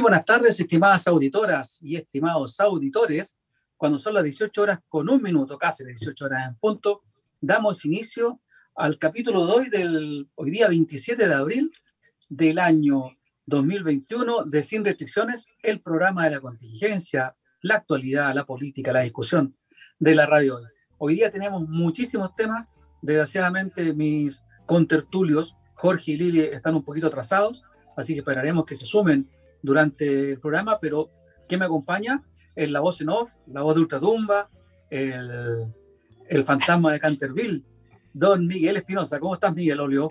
Muy buenas tardes, estimadas auditoras y estimados auditores. Cuando son las 18 horas con un minuto, casi las 18 horas en punto, damos inicio al capítulo 2 del hoy día 27 de abril del año 2021 de Sin Restricciones, el programa de la contingencia, la actualidad, la política, la discusión de la radio. Hoy día tenemos muchísimos temas. Desgraciadamente mis contertulios, Jorge y Lili, están un poquito atrasados, así que esperaremos que se sumen durante el programa, pero ¿qué me acompaña? Es la voz en off, la voz de Ultratumba, el, el fantasma de Canterville, don Miguel Espinosa. ¿Cómo estás, Miguel Olio?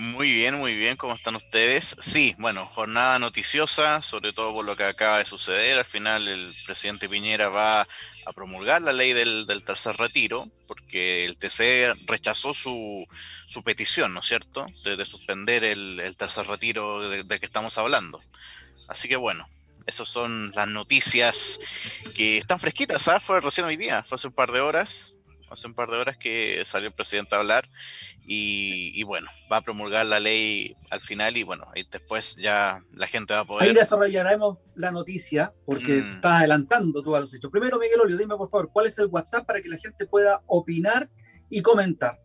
Muy bien, muy bien, ¿cómo están ustedes? Sí, bueno, jornada noticiosa, sobre todo por lo que acaba de suceder. Al final el presidente Piñera va a promulgar la ley del, tercer retiro, porque el TC rechazó su, petición, ¿no es cierto?, de, suspender el, tercer retiro de, de que estamos hablando. Así que bueno, esas son las noticias que están fresquitas, ¿ah? Fue recién hoy día, fue hace un par de horas, hace un par de horas que salió el presidente a hablar y, bueno, va a promulgar la ley al final y bueno, y después ya la gente va a poder... Ahí desarrollaremos la noticia porque mm. estás adelantando tú a los hechos. Primero, Miguel Olio, dime por favor, ¿cuál es el WhatsApp para que la gente pueda opinar y comentar?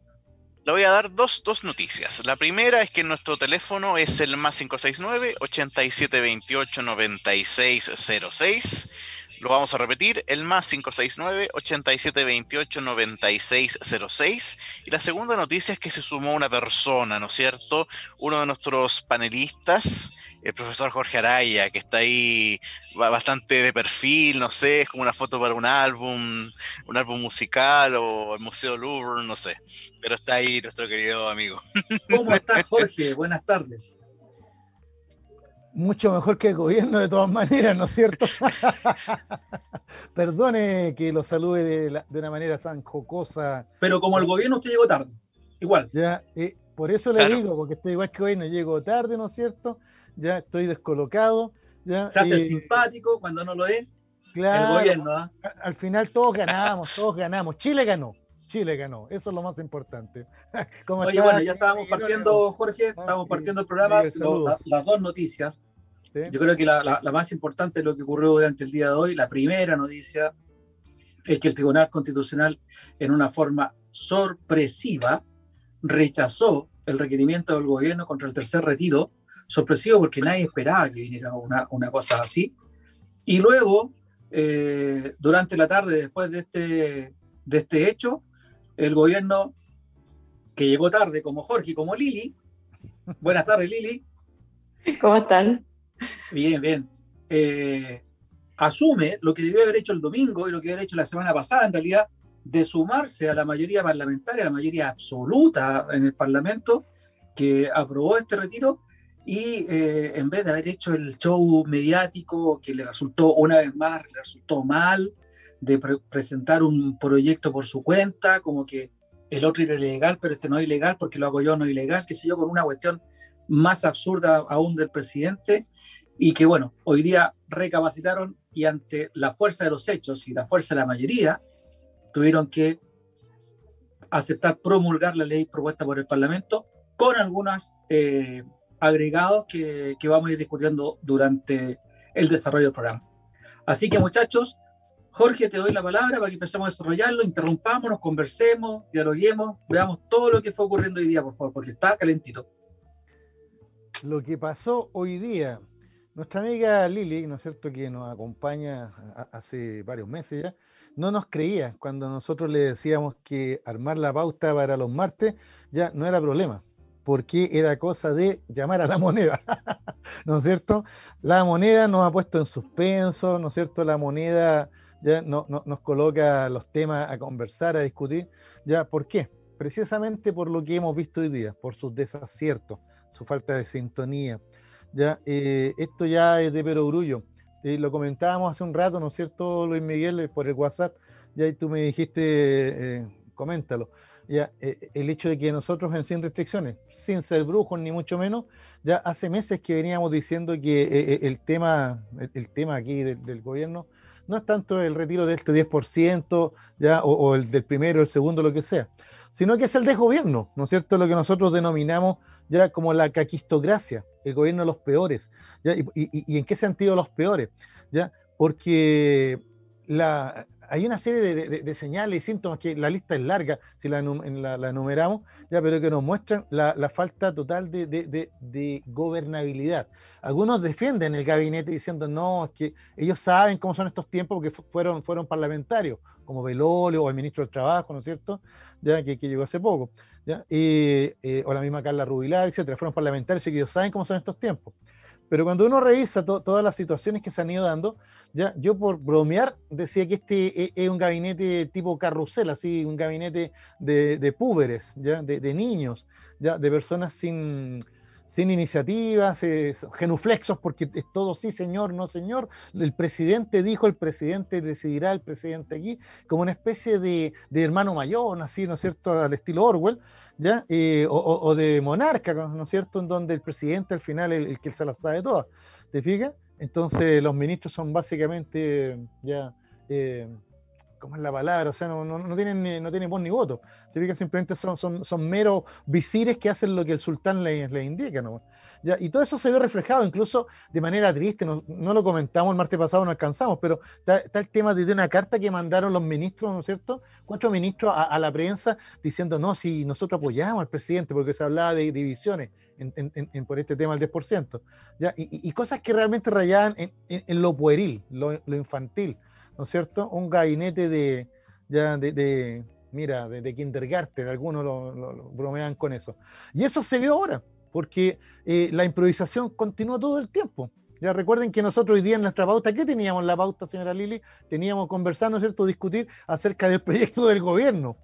Le voy a dar dos, dos noticias. La primera es que nuestro teléfono es el más 569 8728 9606 lo vamos a repetir, el más 569-8728-9606. Y la segunda noticia es que se sumó una persona, ¿no es cierto? Uno de nuestros panelistas, el profesor Jorge Araya, que está ahí bastante de perfil, no sé, es como una foto para un álbum, un álbum musical o el Museo Louvre, no sé. Pero está ahí nuestro querido amigo. ¿Cómo estás, Jorge? Buenas tardes mucho mejor que el gobierno de todas maneras, ¿no es cierto? Perdone que lo salude de, una manera tan jocosa. Pero como el gobierno usted llegó tarde, igual. Ya, eh, por eso le digo, porque estoy igual que hoy, no llego tarde, ¿no es cierto? Ya estoy descolocado. Ya, Se hace simpático cuando no lo es. Claro. El gobierno, ¿ah? Al final todos ganamos, todos ganamos. Chile ganó. Chile ganó, eso es lo más importante. Oye, bueno, ya estábamos partiendo, Jorge, estábamos partiendo el programa, las dos noticias. Yo creo que la, más importante es lo que ocurrió durante el día de hoy. La primera noticia es que el Tribunal Constitucional, en una forma sorpresiva, rechazó el requerimiento del gobierno contra el tercer retiro, sorpresivo porque nadie esperaba que viniera una, una cosa así. Y luego, eh, durante la tarde, después de este, de este hecho, el gobierno que llegó tarde, como Jorge como Lili. Buenas tardes, Lili. ¿Cómo están? Bien, bien. Eh, asume lo que debió haber hecho el domingo y lo que debió haber hecho la semana pasada, en realidad, de sumarse a la mayoría parlamentaria, a la mayoría absoluta en el Parlamento, que aprobó este retiro, y eh, en vez de haber hecho el show mediático que le resultó una vez más, le resultó mal, de presentar un proyecto por su cuenta, como que el otro era ilegal, pero este no es ilegal porque lo hago yo no ilegal, qué sé yo, con una cuestión más absurda aún del presidente, y que bueno, hoy día recapacitaron y ante la fuerza de los hechos y la fuerza de la mayoría, tuvieron que aceptar promulgar la ley propuesta por el Parlamento con algunos eh, agregados que, que vamos a ir discutiendo durante el desarrollo del programa. Así que muchachos, Jorge, te doy la palabra para que empecemos a desarrollarlo, interrumpámonos, conversemos, dialoguemos, veamos todo lo que fue ocurriendo hoy día, por favor, porque está calentito. Lo que pasó hoy día, nuestra amiga Lili, ¿no es cierto?, que nos acompaña hace varios meses ya, no nos creía cuando nosotros le decíamos que armar la pauta para los martes ya no era problema, porque era cosa de llamar a la moneda, ¿no es cierto? La moneda nos ha puesto en suspenso, ¿no es cierto? La moneda ya no, nos coloca los temas a conversar, a discutir. ¿Ya por qué? Precisamente por lo que hemos visto hoy día, por sus desaciertos, su falta de sintonía. Ya, eh, esto ya es de perogrullo. Eh, lo comentábamos hace un rato, ¿no es cierto, Luis Miguel, eh, por el WhatsApp? Ya y tú me dijiste, coméntalo. Ya, el hecho de que nosotros en Sin Restricciones, sin ser brujos ni mucho menos, ya hace meses que veníamos diciendo que el tema, el, tema aquí del gobierno no es tanto el retiro de este 10%, ya, o, el del primero, el segundo, lo que sea, sino que es el desgobierno, ¿no es cierto? Lo que nosotros denominamos ya como la caquistocracia, el gobierno de los peores. ¿ya? Y, y en qué sentido los peores? ¿ya? Porque la, hay una serie de, señales y síntomas que la lista es larga, si la, la, enumeramos, ya, pero que nos muestran la, falta total de, gobernabilidad. Algunos defienden el gabinete diciendo, no, es que ellos saben cómo son estos tiempos porque fueron, fueron parlamentarios, como Belolio o el ministro del Trabajo, ¿no es cierto? Ya, que, llegó hace poco. ¿ya? Eh, o la misma Carla Rubilar, etcétera, fueron parlamentarios y que ellos saben cómo son estos tiempos. Pero cuando uno revisa todas las situaciones que se han ido dando, ya yo por bromear decía que este e, es, un gabinete tipo carrusel, así, un gabinete de, púberes, ¿ya? De, de, niños, ¿ya? de personas sin, sin iniciativas, genuflexos, porque es todo sí, señor, no, señor. El presidente dijo, el presidente decidirá, el presidente aquí, como una especie de, hermano mayor, así, ¿no es cierto?, al estilo Orwell, ¿ya? Eh, o, de monarca, ¿no es cierto?, en donde el presidente al final es el, que se las sabe todas, ¿te fijas? Entonces los ministros son básicamente ya... Eh, ¿cómo es la palabra? O sea, no, no, no tienen, no tienen voz ni voto. Te simplemente son, son, son meros visires que hacen lo que el sultán les le indica. ¿no? ¿Ya? Y todo eso se ve reflejado incluso de manera triste. No, no lo comentamos el martes pasado, no alcanzamos, pero está, el tema de, una carta que mandaron los ministros, ¿no es cierto? Cuatro ministros a, la prensa diciendo, no, si nosotros apoyamos al presidente, porque se hablaba de divisiones en, en, por este tema del 10%. ¿ya? Y, y, cosas que realmente rayaban en, lo pueril, lo, lo infantil. ¿No es cierto? Un gabinete de, ya de, mira, de, kindergarten, algunos lo, bromean con eso. Y eso se vio ahora, porque eh, la improvisación continuó todo el tiempo. Ya recuerden que nosotros hoy día en nuestra pauta, ¿qué teníamos en la pauta, señora Lili? Teníamos conversar, ¿no es cierto?, discutir acerca del proyecto del gobierno.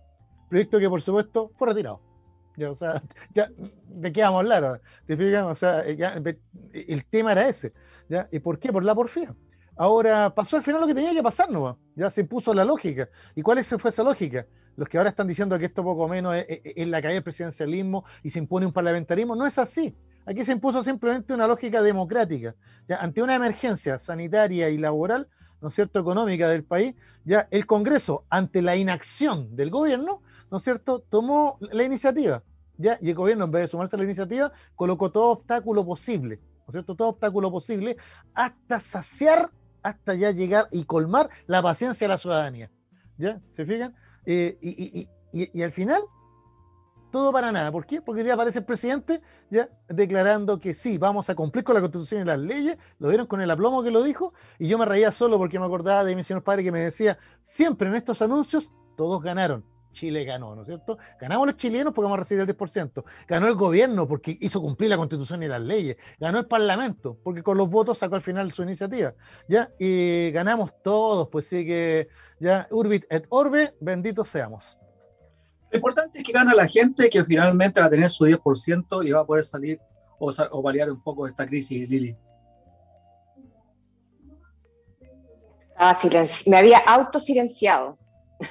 Proyecto que, por supuesto, fue retirado. Ya, o sea, ya, ¿de qué vamos a hablar? ¿Te fijas? O sea, el tema era ese. ¿ya? ¿Y por qué? Por la porfía. Ahora pasó al final lo que tenía que pasar, ¿no? Ya se impuso la lógica. ¿Y cuál fue esa lógica? Los que ahora están diciendo que esto poco menos es, la caída del presidencialismo y se impone un parlamentarismo, no es así. Aquí se impuso simplemente una lógica democrática. Ante una emergencia sanitaria y laboral, ¿no es cierto?, económica del país, ya el Congreso, ante la inacción del gobierno, ¿no es cierto?, tomó la iniciativa. ¿ya? Y el gobierno, en vez de sumarse a la iniciativa, colocó todo obstáculo posible, ¿no es cierto?, todo obstáculo posible hasta saciar hasta ya llegar y colmar la paciencia de la ciudadanía. ¿Ya? ¿Se fijan? Eh, y, al final, todo para nada. ¿Por qué? Porque ya aparece el presidente ya declarando que sí, vamos a cumplir con la constitución y las leyes. Lo dieron con el aplomo que lo dijo. Y yo me reía solo porque me acordaba de mi señor padre que me decía, siempre en estos anuncios, todos ganaron. Chile ganó, ¿no es cierto? Ganamos los chilenos porque vamos a recibir el 10%. Ganó el gobierno porque hizo cumplir la constitución y las leyes. Ganó el parlamento porque con los votos sacó al final su iniciativa. ¿Ya? Y ganamos todos, pues sí que ya, Urbit et Orbe, benditos seamos. Lo importante es que gana la gente que finalmente va a tener su 10% y va a poder salir o, o variar un poco de esta crisis, Lili. Ah, me había autosilenciado.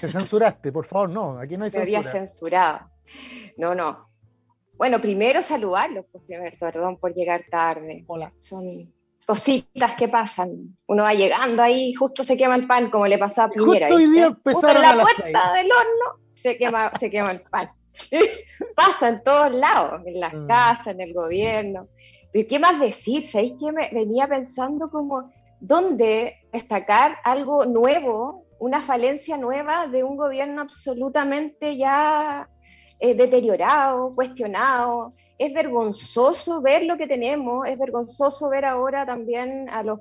Te censuraste, por favor, no, aquí no hay censura. había censurado. No, no. Bueno, primero saludarlos, pues perdón por llegar tarde. Hola. Son cositas que pasan. Uno va llegando ahí, justo se quema el pan, como le pasó a Piñera. Justo hoy día empezaron en la puerta del horno se quema, se quema el pan. Pasa en todos lados, en las mm. casas, en el gobierno. Pero ¿qué más decir? ¿Sabéis que me venía pensando como dónde destacar algo nuevo una falencia nueva de un gobierno absolutamente ya eh, deteriorado, cuestionado. Es vergonzoso ver lo que tenemos, es vergonzoso ver ahora también a los,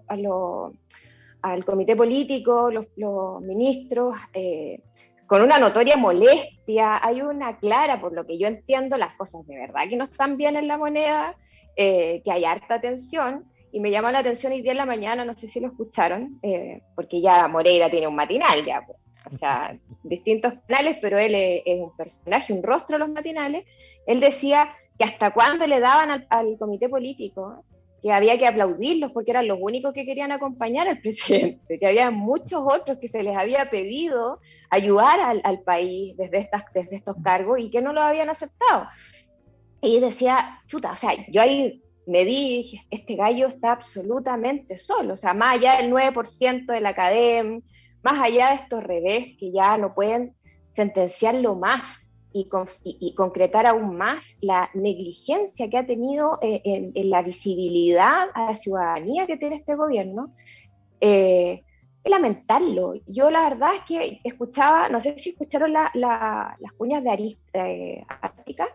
al comité político, los, ministros, eh, con una notoria molestia. Hay una clara, por lo que yo entiendo, las cosas de verdad que no están bien en la moneda, eh, que hay harta tensión y me llamó la atención hoy día en la mañana, no sé si lo escucharon, eh, porque ya Moreira tiene un matinal ya, pues, o sea, distintos canales, pero él es, un personaje, un rostro de los matinales. Él decía que hasta cuándo le daban al, comité político que había que aplaudirlos porque eran los únicos que querían acompañar al presidente, que había muchos otros que se les había pedido ayudar al, al país desde, estas, desde estos cargos y que no lo habían aceptado. Y decía, chuta, o sea, yo ahí me dije, este gallo está absolutamente solo, o sea, más allá del 9% de la academia, más allá de estos revés que ya no pueden sentenciarlo más y, y, concretar aún más la negligencia que ha tenido eh, en, la visibilidad a la ciudadanía que tiene este gobierno, eh, es lamentarlo. Yo la verdad es que escuchaba, no sé si escucharon las cuñas de Arística,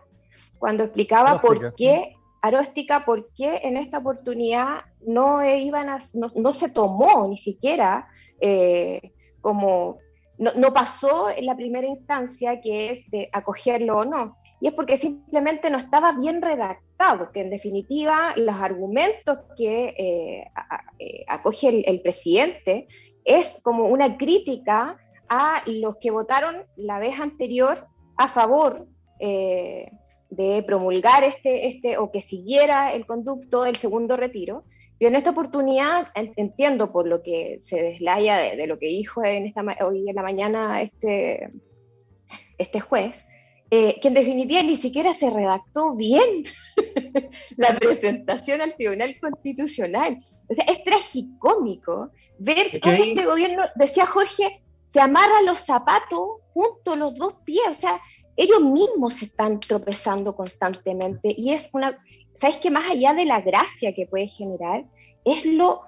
cuando explicaba por qué Aróstica, por qué en esta oportunidad no, iban no, se tomó ni siquiera eh, como, no, pasó en la primera instancia que es de acogerlo o no. Y es porque simplemente no estaba bien redactado, que en definitiva los argumentos que eh, eh, acoge el, presidente es como una crítica a los que votaron la vez anterior a favor de promulgar este, este o que siguiera el conducto del segundo retiro. Yo en esta oportunidad entiendo por lo que se deslaya de, lo que dijo en esta, hoy en la mañana este, este juez, eh, que en definitiva ni siquiera se redactó bien la presentación al Tribunal Constitucional. O sea, es tragicómico ver cómo este gobierno, decía Jorge, se amarra los zapatos junto a los dos pies. O sea, ellos mismos se están tropezando constantemente y es una, ¿sabes qué? Más allá de la gracia que puede generar, es lo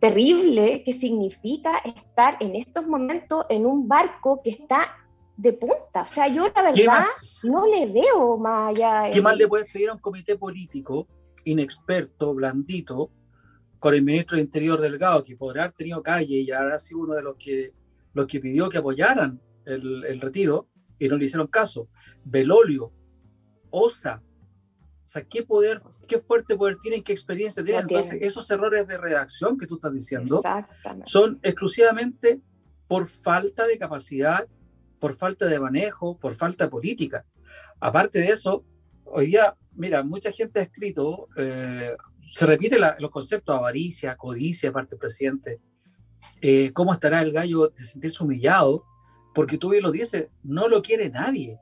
terrible que significa estar en estos momentos en un barco que está de punta. O sea, yo la verdad no le veo más allá. ¿Qué más le puedes pedir a un comité político inexperto, blandito, con el ministro de Interior Delgado, que podrá haber tenido calle y habrá sido uno de los que, los que pidió que apoyaran el, el retiro? Y no le hicieron caso. Belolio, Osa, o sea, qué poder, qué fuerte poder tienen, qué experiencia tienen. Entonces, esos errores de redacción que tú estás diciendo son exclusivamente por falta de capacidad, por falta de manejo, por falta de política. Aparte de eso, hoy día, mira, mucha gente ha escrito, eh, se repiten los conceptos avaricia, codicia, aparte del presidente. Eh, ¿Cómo estará el gallo de sentirse humillado? Porque tú bien lo dices, no lo quiere nadie.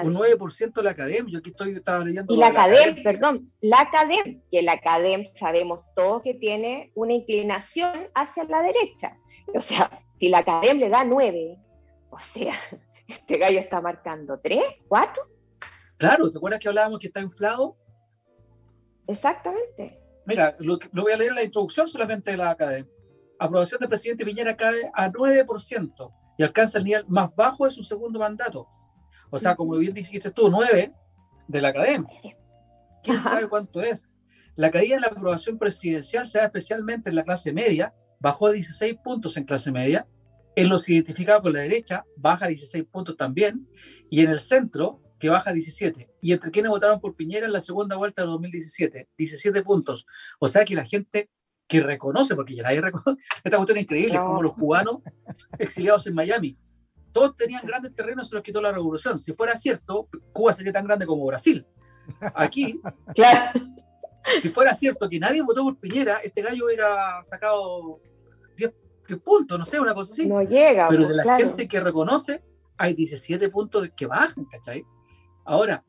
Un 9% de la academia, yo aquí estoy, estaba leyendo. Y la, academia, perdón, la academia, que la academia sabemos todos que tiene una inclinación hacia la derecha. O sea, si la academia le da 9, o sea, este gallo está marcando 3, 4. Claro, ¿te acuerdas que hablábamos que está inflado? Exactamente. Mira, lo, lo voy a leer la introducción solamente de la academia. Aprobación del presidente Piñera cae a 9% y alcanza el nivel más bajo de su segundo mandato. O sea, como bien dijiste tú, nueve de la academia. ¿Quién sabe cuánto es? La caída en la aprobación presidencial se da especialmente en la clase media, bajó 16 puntos en clase media, en los identificados con la derecha, baja 16 puntos también, y en el centro, que baja 17. Y entre quienes votaron por Piñera en la segunda vuelta de 2017, 17 puntos. O sea que la gente que reconoce, porque ya nadie reconoce, esta cuestión es increíble, como los cubanos exiliados en Miami. Todos tenían grandes terrenos, se los quitó la revolución. Si fuera cierto, Cuba sería tan grande como Brasil. Aquí, claro. si fuera cierto que nadie votó por Piñera, este gallo hubiera sacado 10, puntos, no sé, una cosa así. No llega. Pero de la gente que reconoce, hay 17 puntos que bajan, ¿cachai? Ahora,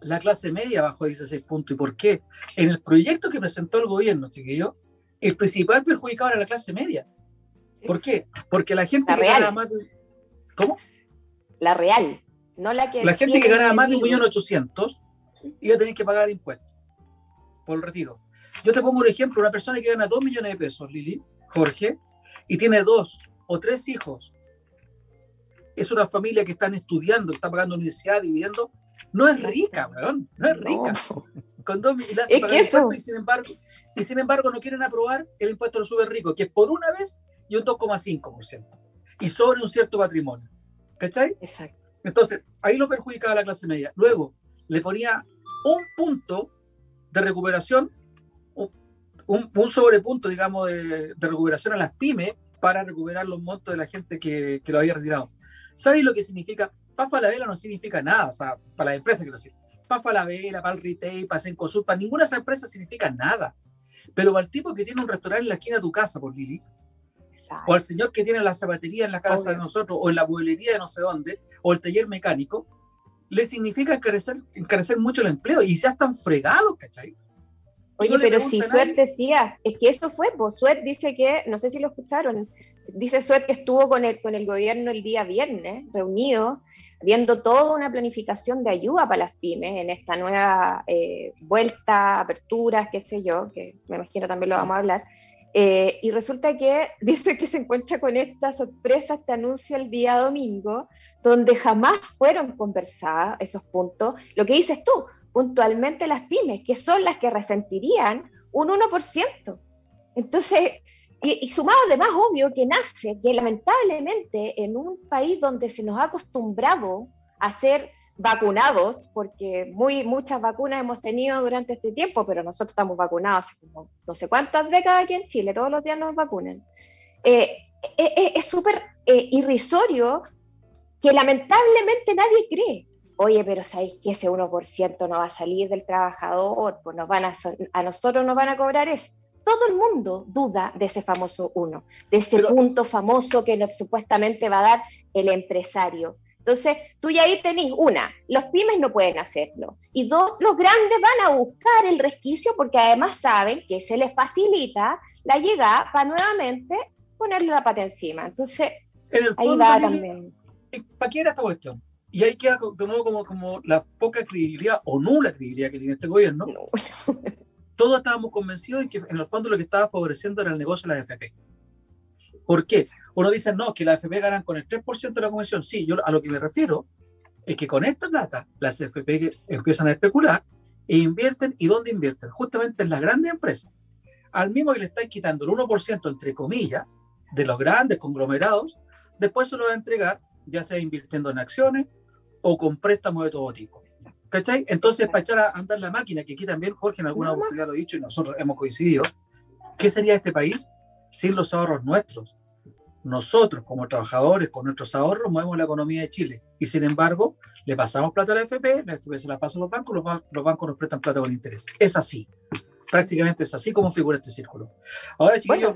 la clase media bajó 16 puntos. ¿Y por qué? En el proyecto que presentó el gobierno, chiquillo, el principal perjudicado era la clase media. ¿Por qué? Porque la gente que gana más de... ¿Cómo? La real, no la que... La gente que gana más de 1.800.000 iba a tener que pagar impuestos por el retiro. Yo te pongo un ejemplo, una persona que gana 2 millones de pesos, Lili, Jorge, y tiene dos o tres hijos, es una familia que están estudiando, está pagando universidad, viviendo, no es rica, weón, no es rica. Con dos, y, la y, sin embargo, y sin embargo no quieren aprobar el impuesto a los súper ricos, que es por una vez y un 2,5%. Y sobre un cierto patrimonio. ¿Cachai? Exacto. Entonces, ahí lo perjudicaba la clase media. Luego, le ponía un punto de recuperación, un, un sobrepunto, digamos, de, de, recuperación a las pymes para recuperar los montos de la gente que, que lo había retirado. ¿Sabéis lo que significa? Pafa la vela no significa nada, o sea, para la empresa quiero decir. Pafa la vela, para el retail, para Sencosud, para ninguna de esas empresas significa nada. Pero para el tipo que tiene un restaurante en la esquina de tu casa, por Lili, o al señor que tiene la zapatería en la casa de nosotros, o en la mueblería de no sé dónde, o el taller mecánico, le significa encarecer, encarecer mucho el empleo y ya están fregados, ¿cachai? Oye, pero si Suet decía, es que eso fue, pues Suet dice que, no sé si lo escucharon, dice Suet que estuvo con el, con el gobierno el día viernes, reunido, viendo toda una planificación de ayuda para las pymes en esta nueva eh, vuelta, aperturas, qué sé yo, que me imagino también lo vamos a hablar. Eh, y resulta que dice que se encuentra con esta sorpresa, este anuncio el día domingo, donde jamás fueron conversados esos puntos. Lo que dices tú, puntualmente las pymes, que son las que resentirían un 1%. Entonces, y, sumado además, obvio, que nace que lamentablemente en un país donde se nos ha acostumbrado a ser vacunados, porque muy, muchas vacunas hemos tenido durante este tiempo, pero nosotros estamos vacunados hace no sé cuántas décadas aquí en Chile, todos los días nos vacunan. Eh, eh, eh, es súper irrisorio que lamentablemente nadie cree. Oye, pero ¿sabéis que ese 1% no va a salir del trabajador? Pues nos van a, a nosotros nos van a cobrar eso todo el mundo duda de ese famoso uno, de ese punto famoso que supuestamente va a dar el empresario. Entonces, tú ya ahí tenés una, los pymes no pueden hacerlo. Y dos, los grandes van a buscar el resquicio porque además saben que se les facilita la llegada para nuevamente ponerle la pata encima. Entonces, ahí va también. ¿Para qué era esta cuestión? Y ahí queda de nuevo como, como la poca credibilidad o nula credibilidad que tiene este gobierno. No. todos estábamos convencidos de que en el fondo lo que estaba favoreciendo era el negocio de la AFP. ¿Por qué? Uno dice, no, que la AFP ganan con el 3% de la comisión. Sí, yo a lo que me refiero es que con esta plata las AFP empiezan a especular e invierten. ¿Y dónde invierten? Justamente en las grandes empresas. Al mismo que le están quitando el 1%, entre comillas, de los grandes conglomerados, después se lo va a entregar, ya sea invirtiendo en acciones o con préstamos de todo tipo. ¿Cachai? Entonces, para echar a andar la máquina, que aquí también Jorge en alguna oportunidad lo ha dicho y nosotros hemos coincidido, ¿qué sería este país sin los ahorros nuestros? Nosotros, como trabajadores, con nuestros ahorros, movemos la economía de Chile. Y sin embargo, le pasamos plata a la FP, la FP se la pasa a los bancos, los, bancos nos prestan plata con interés. Es así. Prácticamente es así como figura este círculo. Ahora, chiquillos,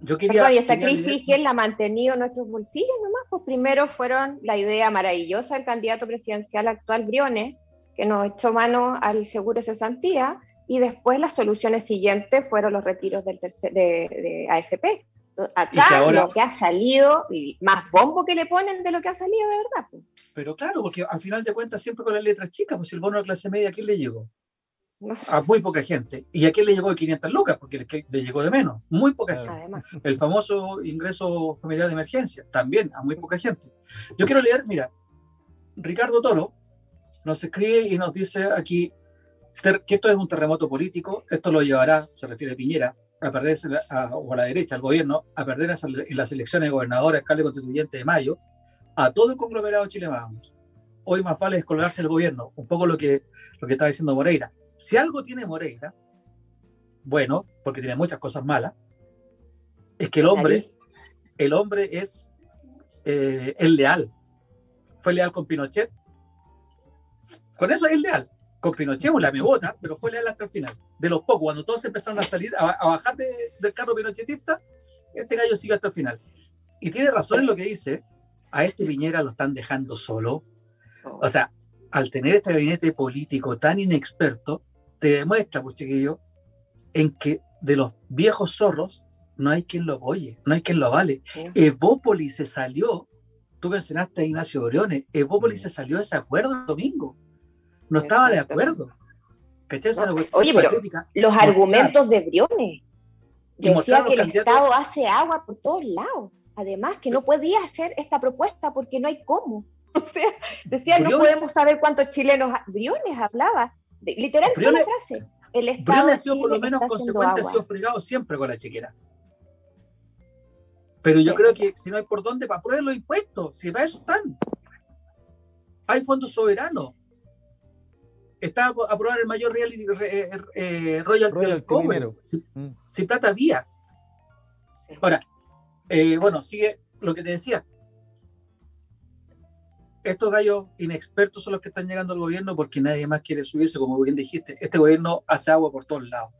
yo quería, y esta crisis, ¿quién la ha mantenido en nuestros bolsillos nomás? Pues primero fueron la idea maravillosa del candidato presidencial actual, Briones, que nos echó mano al seguro de cesantía, y después las soluciones siguientes fueron los retiros del de, AFP. Acá lo que ha salido, y más bombo que le ponen de lo que ha salido de verdad. Pues. Pero claro, porque al final de cuentas siempre con las letras chicas, pues el bono de clase media, ¿a quién le llegó? A muy poca gente. ¿Y a quién le llegó de 500 lucas? Porque le llegó de menos, muy poca gente. El famoso ingreso familiar de emergencia, también a muy poca gente. Yo quiero leer, mira, Ricardo Toro nos escribe y nos dice aquí que esto es un terremoto político, esto lo llevará, se refiere a Piñera, a perder o a la derecha, al gobierno, a perder en las elecciones de gobernador, alcalde constituyente de mayo, a todo el conglomerado chileno vamos. Hoy más vale descolgarse el gobierno, un poco lo que, lo que está diciendo Moreira si algo tiene Moreira, bueno, porque tiene muchas cosas malas, es que el hombre, el hombre es, eh, leal. Fue leal con Pinochet. Con eso es leal. Con Pinochet la megota, pero fue leal hasta el final. De los pocos, cuando todos empezaron a salir, a, bajar del carro pinochetista, este gallo sigue hasta el final. Y tiene razón en lo que dice, a este Piñera lo están dejando solo. Oh. O sea, al tener este gabinete político tan inexperto, te demuestra, pues chiquillo, en que de los viejos zorros no hay quien lo apoye, no hay quien lo avale. Evópolis se salió, tú mencionaste a Ignacio Briones, Evópolis se salió de ese acuerdo el domingo. No estaba de acuerdo. Oye, pero los argumentos de Briones decía que el Estado hace agua por todos lados. Además, que no podía hacer esta propuesta porque no hay cómo. O sea, decía, no podemos saber cuántos chilenos. Briones hablaba Literal, una frase. El Estado ha sido por lo menos consecuente, ha sido fregado siempre con la chequera. Pero yo creo que si no hay por dónde, para probar los impuestos, si para eso están. Hay fondos soberanos. Está a aprobar el mayor reality, eh, eh, royalty, mm. Si, plata había. Ahora, eh, bueno, sigue lo que te decía estos gallos inexpertos son los que están llegando al gobierno porque nadie más quiere subirse, como bien dijiste. Este gobierno hace agua por todos lados.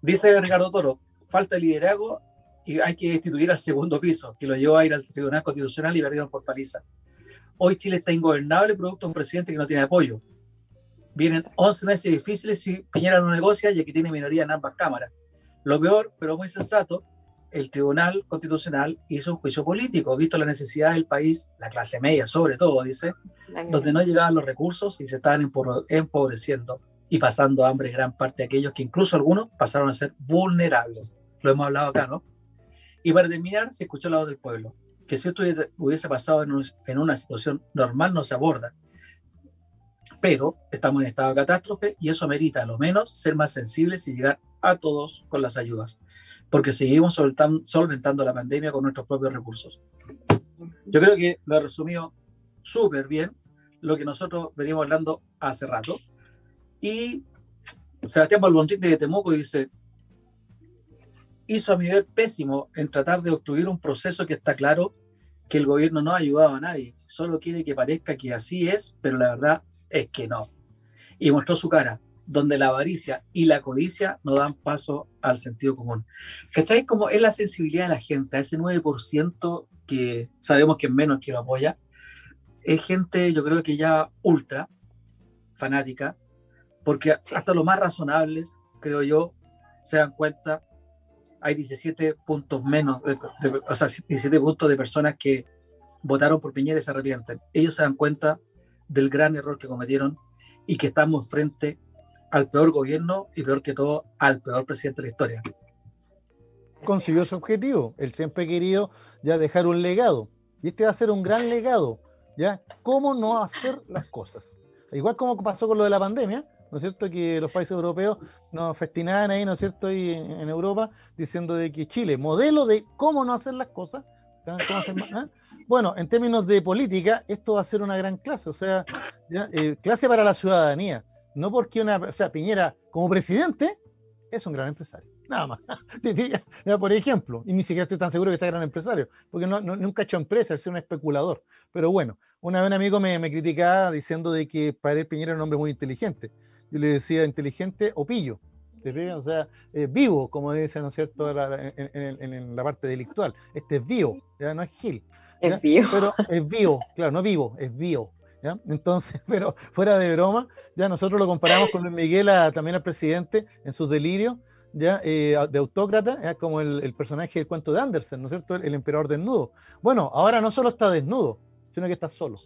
Dice Ricardo Toro, falta liderazgo y hay que instituir al segundo piso, que lo llevó a ir al Tribunal Constitucional y perdieron por paliza. Hoy Chile está ingobernable producto de un presidente que no tiene apoyo. Vienen 11 meses difíciles si Piñera no negocia y aquí tiene minoría en ambas cámaras. Lo peor, pero muy sensato, el Tribunal Constitucional hizo un juicio político, visto la necesidad del país, la clase media sobre todo, dice, donde no llegaban los recursos y se estaban empobreciendo y pasando hambre gran parte de aquellos que incluso algunos pasaron a ser vulnerables. Lo hemos hablado acá, ¿no? Y para terminar, se escuchó la voz del pueblo, que si esto hubiese pasado en, en una situación normal no se aborda. Pero estamos en estado de catástrofe y eso merita a lo menos ser más sensibles y llegar a todos con las ayudas porque seguimos solventando la pandemia con nuestros propios recursos. Yo creo que lo ha resumido súper bien lo que nosotros veníamos hablando hace rato. Y Sebastián Balbontín de Temuco dice, hizo a nivel pésimo en tratar de obstruir un proceso que está claro que el gobierno no ha ayudado a nadie, solo quiere que parezca que así es, pero la verdad es que no. Y mostró su cara, donde la avaricia y la codicia no dan paso al sentido común. ¿Cachai? Como es la sensibilidad de la gente, a ese 9% que sabemos que es menos que lo apoya, es gente, yo creo que ya ultra fanática, porque hasta los más razonables, creo yo, se dan cuenta, hay 17 puntos menos, o sea, 17 puntos de personas que votaron por Piñera y se arrepienten. Ellos se dan cuenta del gran error que cometieron y que estamos frente al peor gobierno y peor que todo al peor presidente de la historia. Consiguió su objetivo. Él siempre ha querido ya dejar un legado. Y este va a ser un gran legado. ¿Ya? ¿Cómo no hacer las cosas? Igual como pasó con lo de la pandemia, ¿no es cierto? Que los países europeos nos festinaban ahí, ¿no es cierto? Y en, Europa diciendo de que Chile, modelo de cómo no hacer las cosas. ¿Ah? Bueno, en términos de política, esto va a ser una gran clase, o sea, eh, clase para la ciudadanía. No porque una, o sea, Piñera como presidente es un gran empresario. Nada más. por ejemplo, y ni siquiera estoy tan seguro que sea gran empresario, porque no, nunca ha hecho empresa, es un especulador. Pero bueno, una vez un amigo me, me criticaba diciendo de que él Piñera era un hombre muy inteligente. Yo le decía inteligente o pillo. O sea, vivo, como dice, ¿no es cierto?, en, la parte delictual. Este es vivo, ya no es Gil. Es vivo. Pero es vivo, claro, no vivo, es vivo. Entonces, pero fuera de broma, ya nosotros lo comparamos con Luis Miguel también al presidente en sus delirios, ya eh, de autócrata, como el, personaje del cuento de Andersen, ¿no es cierto? El, emperador desnudo. Bueno, ahora no solo está desnudo, sino que está solo.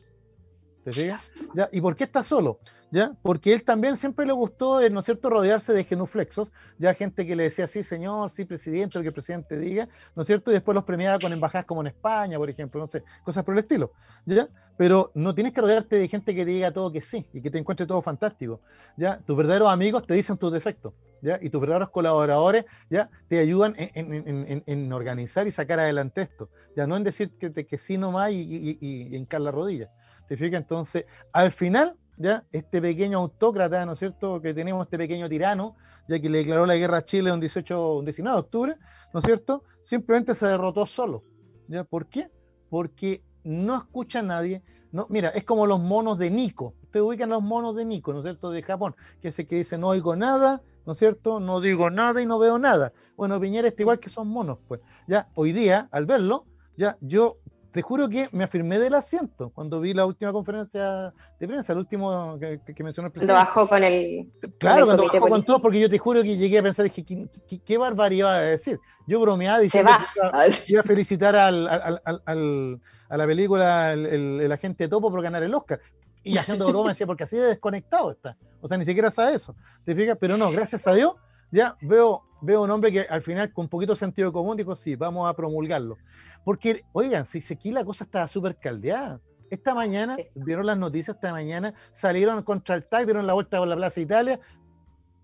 ¿Te fijas? ¿Ya? ¿Y por qué está solo? ¿Ya? Porque él también siempre le gustó, eh, ¿no es cierto?, rodearse de genuflexos, ya gente que le decía, sí, señor, sí, presidente, lo que el presidente diga, ¿no es cierto? Y después los premiaba con embajadas como en España, por ejemplo, no sé, cosas por el estilo, ¿ya? Pero no tienes que rodearte de gente que te diga todo que sí y que te encuentre todo fantástico, ¿ya? Tus verdaderos amigos te dicen tus defectos, ¿ya? Y tus verdaderos colaboradores, ¿ya? Te ayudan en, organizar y sacar adelante esto, ¿ya? No en decir que, que sí nomás y, y, y, y hincar la rodilla. Entonces, al final, ya, este pequeño autócrata, ¿no es cierto?, que tenemos este pequeño tirano, ya que le declaró la guerra a Chile un 18, un 19 de octubre, ¿no es cierto?, simplemente se derrotó solo. ¿Ya? ¿Por qué? Porque no escucha a nadie. No, mira, es como los monos de Nico. Ustedes ubican los monos de Nico, ¿no es cierto?, de Japón, que es el que dice, no oigo nada, ¿no es cierto?, no digo nada y no veo nada. Bueno, Piñera está igual que son monos, pues. Ya, hoy día, al verlo, ya yo te juro que me afirmé del asiento cuando vi la última conferencia de prensa, el último que, mencionó el presidente. Cuando bajó con el. Claro, cuando bajó con todo, porque yo te juro que llegué a pensar, dije, ¿qué, qué, barbaridad va a decir? Yo bromeaba diciendo que iba, a felicitar al, a la película el, agente Topo por ganar el Oscar. Y haciendo broma decía, porque así de desconectado está. O sea, ni siquiera sabe eso. ¿Te fijas? Pero no, gracias a Dios, ya veo, veo un hombre que al final, con un poquito de sentido común, dijo, sí, vamos a promulgarlo. Porque, oigan, si aquí la cosa estaba súper caldeada. Esta mañana, vieron las noticias, esta mañana salieron contra el TAC, dieron la vuelta por la Plaza Italia,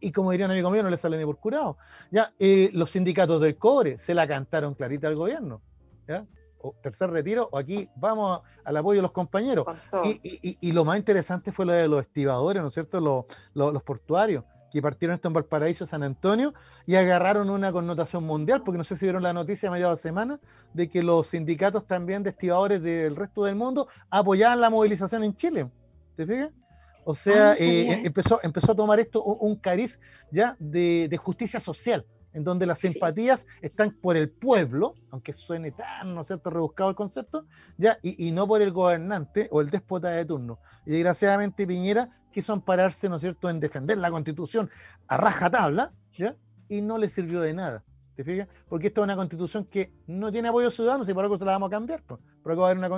y como dirían amigo mío, no le sale ni por curado. Ya, eh, los sindicatos del cobre se la cantaron clarita al gobierno. ¿ya? O tercer retiro, o aquí vamos al apoyo de los compañeros. Y, lo más interesante fue lo de los estibadores, ¿no es cierto? los portuarios que partieron esto en Valparaíso, San Antonio, y agarraron una connotación mundial, porque no sé si vieron la noticia a mediados de semana, de que los sindicatos también de estibadores del resto del mundo apoyaban la movilización en Chile. ¿Te fijas? O sea, ah, eh, empezó, empezó a tomar esto un, cariz ya de, justicia social en donde las simpatías están por el pueblo, aunque suene tan, ¿no es cierto?, rebuscado el concepto, ya, y, no por el gobernante o el déspota de turno. Y desgraciadamente Piñera quiso ampararse, ¿no es cierto?, en defender la constitución a rajatabla, ¿ya? Y no le sirvió de nada. ¿Te fijas? Porque esta es una constitución que no tiene apoyo ciudadano y por algo se la vamos a cambiar. Por algo va a haber una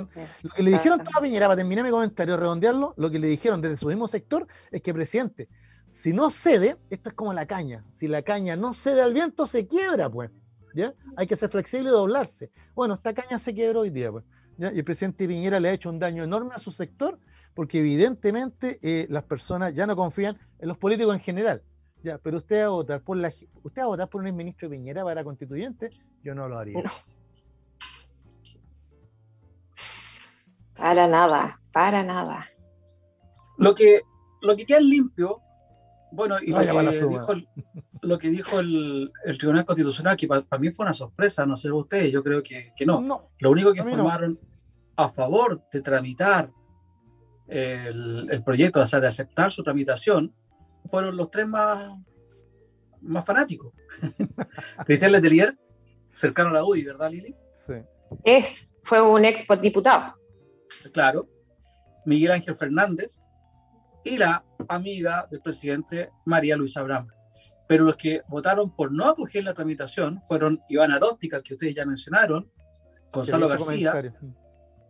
Lo que le dijeron a Piñera, para terminar mi comentario, redondearlo, lo que le dijeron desde su mismo sector es que, presidente, si no cede, esto es como la caña. Si la caña no cede al viento, se quiebra, pues. ¿ya? Hay que ser flexible y doblarse. Bueno, esta caña se quebró hoy día, pues. Y el presidente Piñera le ha hecho un daño enorme a su sector porque evidentemente eh, las personas ya no confían en los políticos en general. Ya, pero usted va a votar por la usted va a votar por un ministro de Piñera para constituyente, yo no lo haría. Para nada, para nada. Lo que, lo que queda limpio bueno, y lo, que dijo, el, Tribunal Constitucional, que para mí fue una sorpresa, no sé ustedes, yo creo que, no. Lo único que informaron a favor de tramitar el, proyecto, o sea, de aceptar su tramitación, fueron los tres más, más fanáticos. Cristian Letelier, cercano a la UDI, ¿verdad, Lili? Sí. Es, fue un ex diputado. Claro. Miguel Ángel Fernández, y la amiga del presidente María Luisa Abraham. Pero los que votaron por no acoger la tramitación fueron Iván Aróstica, que ustedes ya mencionaron, Gonzalo García,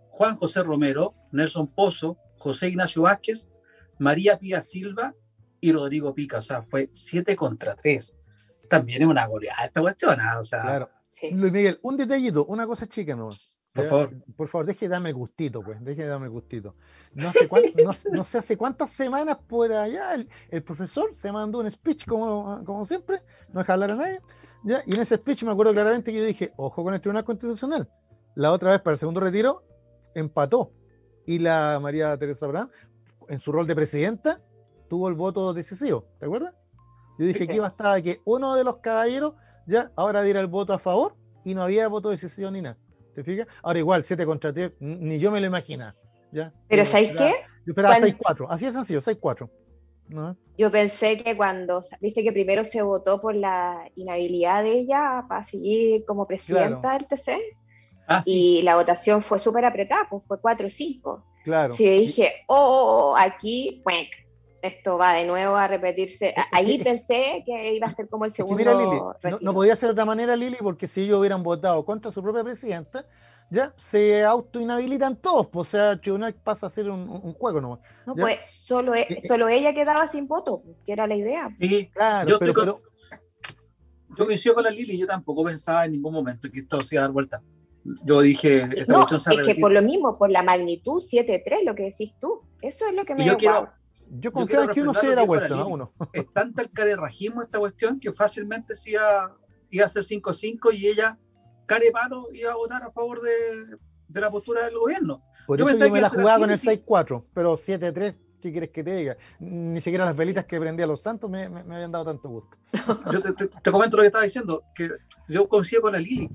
Juan José Romero, Nelson Pozo, José Ignacio Vázquez, María Pía Silva y Rodrigo Pica. O sea, fue 7 contra 3. También es una goleada esta cuestión. ¿ah? O sea, claro. Luis Miguel, un detallito, una cosa chica, ¿no? Por favor. Por favor, deje de darme gustito, pues. Deje de darme gustito. No sé, no, sé hace cuántas semanas por allá el, profesor se mandó un speech, como, como siempre, no deja hablar a nadie. ¿ya? Y en ese speech me acuerdo claramente que yo dije, ojo con el Tribunal Constitucional. La otra vez, para el segundo retiro, empató. Y la María Teresa Abraham, en su rol de presidenta, tuvo el voto decisivo. ¿Te acuerdas? Yo dije que bastaba que uno de los caballeros ya ahora diera el voto a favor y no había voto decisivo ni nada. ¿Te fijas? Ahora igual, 7 contra 3, ni yo me lo imagino. ¿ya? Pero ¿sabéis qué? Yo esperaba 6-4, así es sencillo, 6-4. ¿no? Yo pensé que cuando, viste que primero se votó por la inhabilidad de ella para seguir como presidenta del TC, ah, y la votación fue súper apretada, pues fue 4-5. Claro. Sí, dije, oh, oh, oh aquí, esto va de nuevo a repetirse. Ahí pensé que iba a ser como el segundo. mira, Lili, no, podía ser de otra manera, Lili, porque si ellos hubieran votado contra su propia presidenta, ya se autoinhabilitan todos, pues, o sea, el tribunal pasa a ser un, juego nomás. No, pues solo, e, eh, solo ella quedaba sin voto, que era la idea. Sí, claro, yo, pero, yo coincido con la Lili, yo tampoco pensaba en ningún momento que esto se iba a dar vuelta. Yo dije, esta no, es que por lo mismo, por la magnitud 7-3, lo que decís tú, eso es lo que me yo quiero, yo confiaba en que uno se diera vuelta, ¿no? Uno. Es tanta el carerrajismo esta cuestión que fácilmente se iba, iba a ser 5-5 y ella, carepano, iba a votar a favor de, de la postura del gobierno. Por yo eso yo me la jugaba con el 6-4, pero 7-3, ¿qué quieres que te diga? Ni siquiera las velitas que prendía los santos me, me, habían dado tanto gusto. Yo te, te, comento lo que estaba diciendo, que yo coincido con la Lili,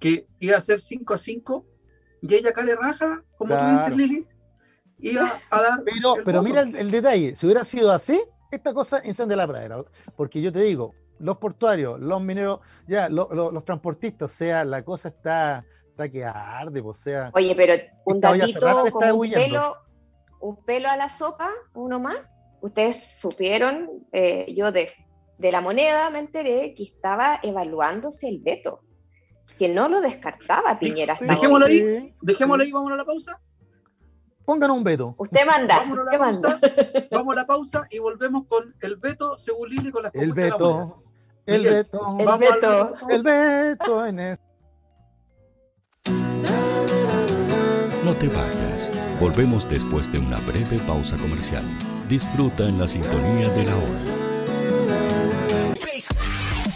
que iba a ser 5 5 y ella care raja, como tú dices, Lili, iba a dar. Pero, pero mira el, detalle: si hubiera sido así, esta cosa enciende la pradera. Porque yo te digo, los portuarios, los mineros, ya, los transportistas, o sea, la cosa está, está que arde, o sea. Oye, pero un datito como un pelo, un pelo a la sopa, uno más. Ustedes supieron, eh, yo de, de la moneda me enteré que estaba evaluándose el veto, que no lo descartaba Piñera. dejémoslo ahí, dejémoslo ahí, vamos a la pausa. Pónganos un veto. Usted manda. Vamos a la, pausa, vamos a, la pausa y volvemos con el veto según Lili con las El veto. el veto. El veto. El veto en esto. No te vayas. Volvemos después de una breve pausa comercial. Disfruta en la sintonía de la hora.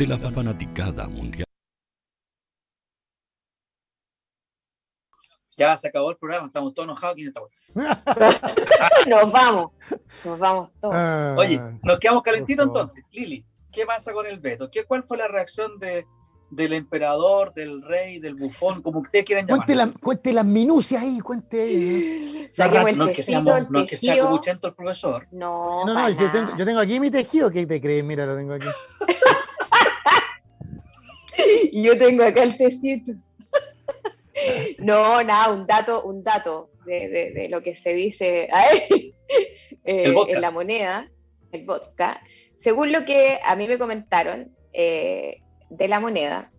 de la fanaticada mundial. Ya se acabó el programa, estamos todos enojados aquí en esta Nos vamos, nos vamos todos. Oye, nos quedamos calentitos entonces. Lili, ¿qué pasa con el veto? ¿Qué, ¿Cuál fue la reacción de, del emperador, del rey, del bufón, como ustedes quieran llamar. Cuente, las minucias ahí, cuente ahí. no, es que seamos, no que sea el profesor. No, no, no yo, tengo, yo, tengo, aquí mi tejido, ¿qué te crees? Mira, lo tengo aquí. y yo tengo acá el tecito. no, nada, un dato, un dato de, de, de lo que se dice ahí, eh, en la moneda, el vodka. Según lo que a mí me comentaron, eh, de la moneda,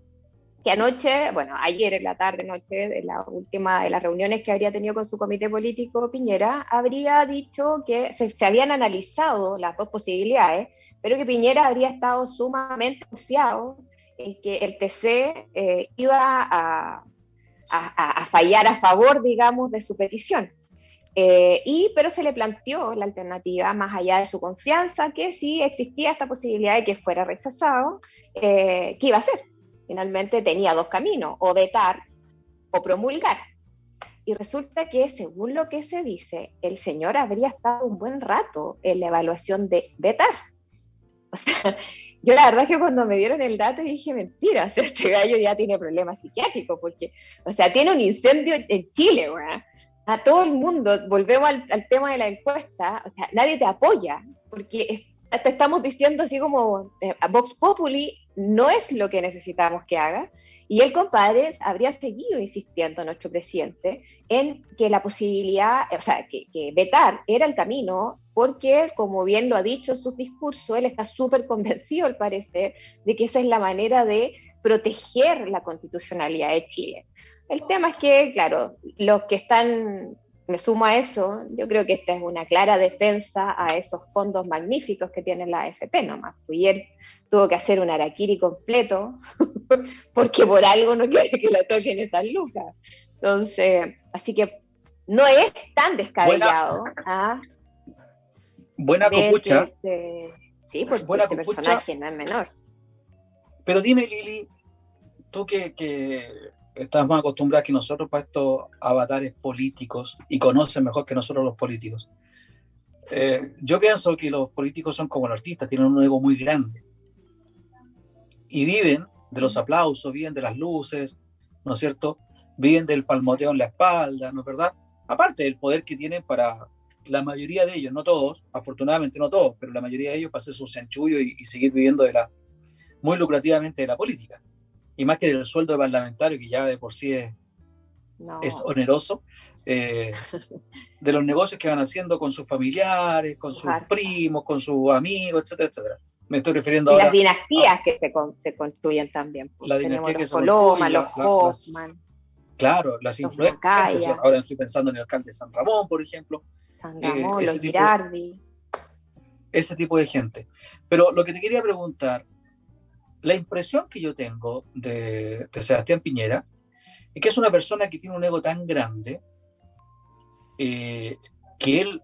que anoche, bueno, ayer en la tarde, noche, de la última de las reuniones que habría tenido con su comité político Piñera, habría dicho que se, habían analizado las dos posibilidades, pero que Piñera habría estado sumamente confiado en que el TC eh, iba a, a, fallar a favor, digamos, de su petición. Eh, y, pero se le planteó la alternativa, más allá de su confianza, que si existía esta posibilidad de que fuera rechazado, eh, ¿qué iba a hacer? Finalmente tenía dos caminos, o vetar o promulgar. Y resulta que, según lo que se dice, el señor habría estado un buen rato en la evaluación de vetar. O sea, yo la verdad es que cuando me dieron el dato dije, mentira, o sea, este gallo ya tiene problemas psiquiátricos, porque, o sea, tiene un incendio en Chile, güey a todo el mundo, volvemos al, tema de la encuesta, o sea, nadie te apoya, porque te estamos diciendo así como eh, Vox Populi no es lo que necesitamos que haga, y el compadre habría seguido insistiendo, nuestro presidente, en que la posibilidad, o sea, que, que vetar era el camino, porque, como bien lo ha dicho en sus discursos, él está súper convencido, al parecer, de que esa es la manera de proteger la constitucionalidad de Chile. El tema es que, claro, los que están, me sumo a eso, yo creo que esta es una clara defensa a esos fondos magníficos que tiene la AFP nomás. Ayer tuvo que hacer un araquiri completo porque por algo no quiere que la toquen esas lucas. Entonces, así que no es tan descabellado. Buena, ¿ah? copucha. sí, porque buena este personaje no es menor. Pero dime, Lili, tú que, que estás más acostumbrada que nosotros para estos avatares políticos y conocen mejor que nosotros los políticos. Eh, yo pienso que los políticos son como los artistas, tienen un ego muy grande y viven de los aplausos, viven de las luces, ¿no es cierto? Viven del palmoteo en la espalda, ¿no es verdad? Aparte del poder que tienen para la mayoría de ellos, no todos, afortunadamente no todos, pero la mayoría de ellos para hacer su chanchullo y, y seguir viviendo de la, muy lucrativamente de la política y más que del sueldo de parlamentario, que ya de por sí es, es oneroso, eh, de los negocios que van haciendo con sus familiares, con sus primos, con sus amigos, etcétera, etcétera. Me estoy refiriendo y ahora las dinastías que se, se, construyen también. Pues. La dinastía que los Coloma, los Hoffman. claro, las influencias. Ahora estoy pensando en el alcalde de San Ramón, por ejemplo. San Ramón, eh, los Girardi. Ese tipo de gente. Pero lo que te quería preguntar, la impresión que yo tengo de, Sebastián Piñera es que es una persona que tiene un ego tan grande eh, que él,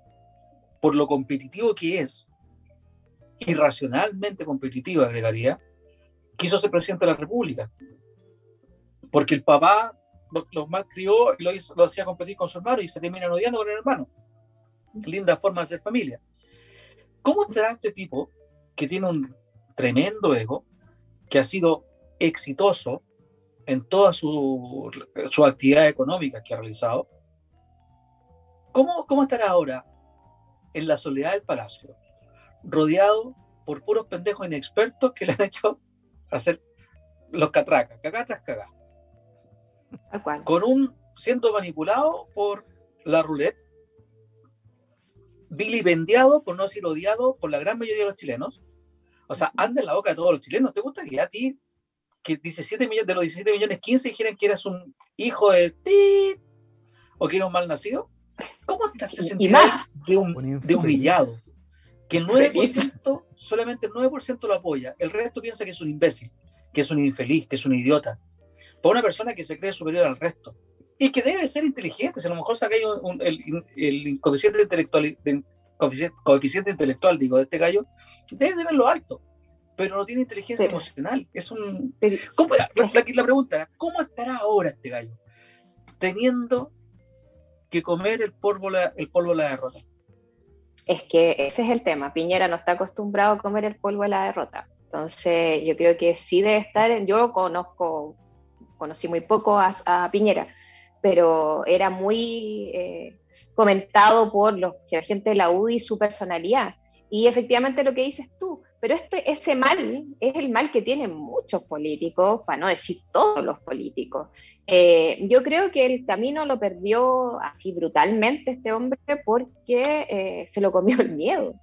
por lo competitivo que es, irracionalmente competitivo, agregaría, quiso ser presidente de la República. Porque el papá los más crió y lo, lo hacía competir con su hermano y se terminan odiando con el hermano. Linda forma de hacer familia. ¿Cómo estará este tipo que tiene un tremendo ego, que ha sido exitoso en toda su, su actividad económica que ha realizado, ¿cómo, ¿cómo estará ahora en la soledad del palacio, rodeado por puros pendejos inexpertos que le han hecho hacer los catracas, cagá tras cagá? Con un siendo manipulado por la roulette, vilipendiado, por no decir odiado, por la gran mayoría de los chilenos, o sea, anda en la boca de todos los chilenos. ¿Te gustaría a ti que 17 millones, de los 17 millones, 15 dijeran que eras un hijo de ti o que eras un mal nacido? ¿Cómo estás se sentirá de, un, de humillado? Que el 9%, solamente el 9% lo apoya, el resto piensa que es un imbécil, que es un infeliz, que es un idiota. Para una persona que se cree superior al resto y que debe ser inteligente, si a lo mejor saca el, el, coeficiente intelectual, coeficiente, intelectual, digo, de este gallo, debe tenerlo alto, pero no tiene inteligencia emocional. Es un. ¿cómo, la, la, pregunta ¿cómo estará ahora este gallo? Teniendo que comer el polvo, la, el polvo de la derrota. Es que ese es el tema. Piñera no está acostumbrado a comer el polvo de la derrota. Entonces, yo creo que sí debe estar, en, yo conozco, conocí muy poco a, Piñera, pero era muy eh, comentado por los, la gente de la UDI su personalidad. Y efectivamente lo que dices tú, pero este, ese mal es el mal que tienen muchos políticos, para no decir todos los políticos. Eh, yo creo que el camino lo perdió así brutalmente este hombre porque eh, se lo comió el miedo.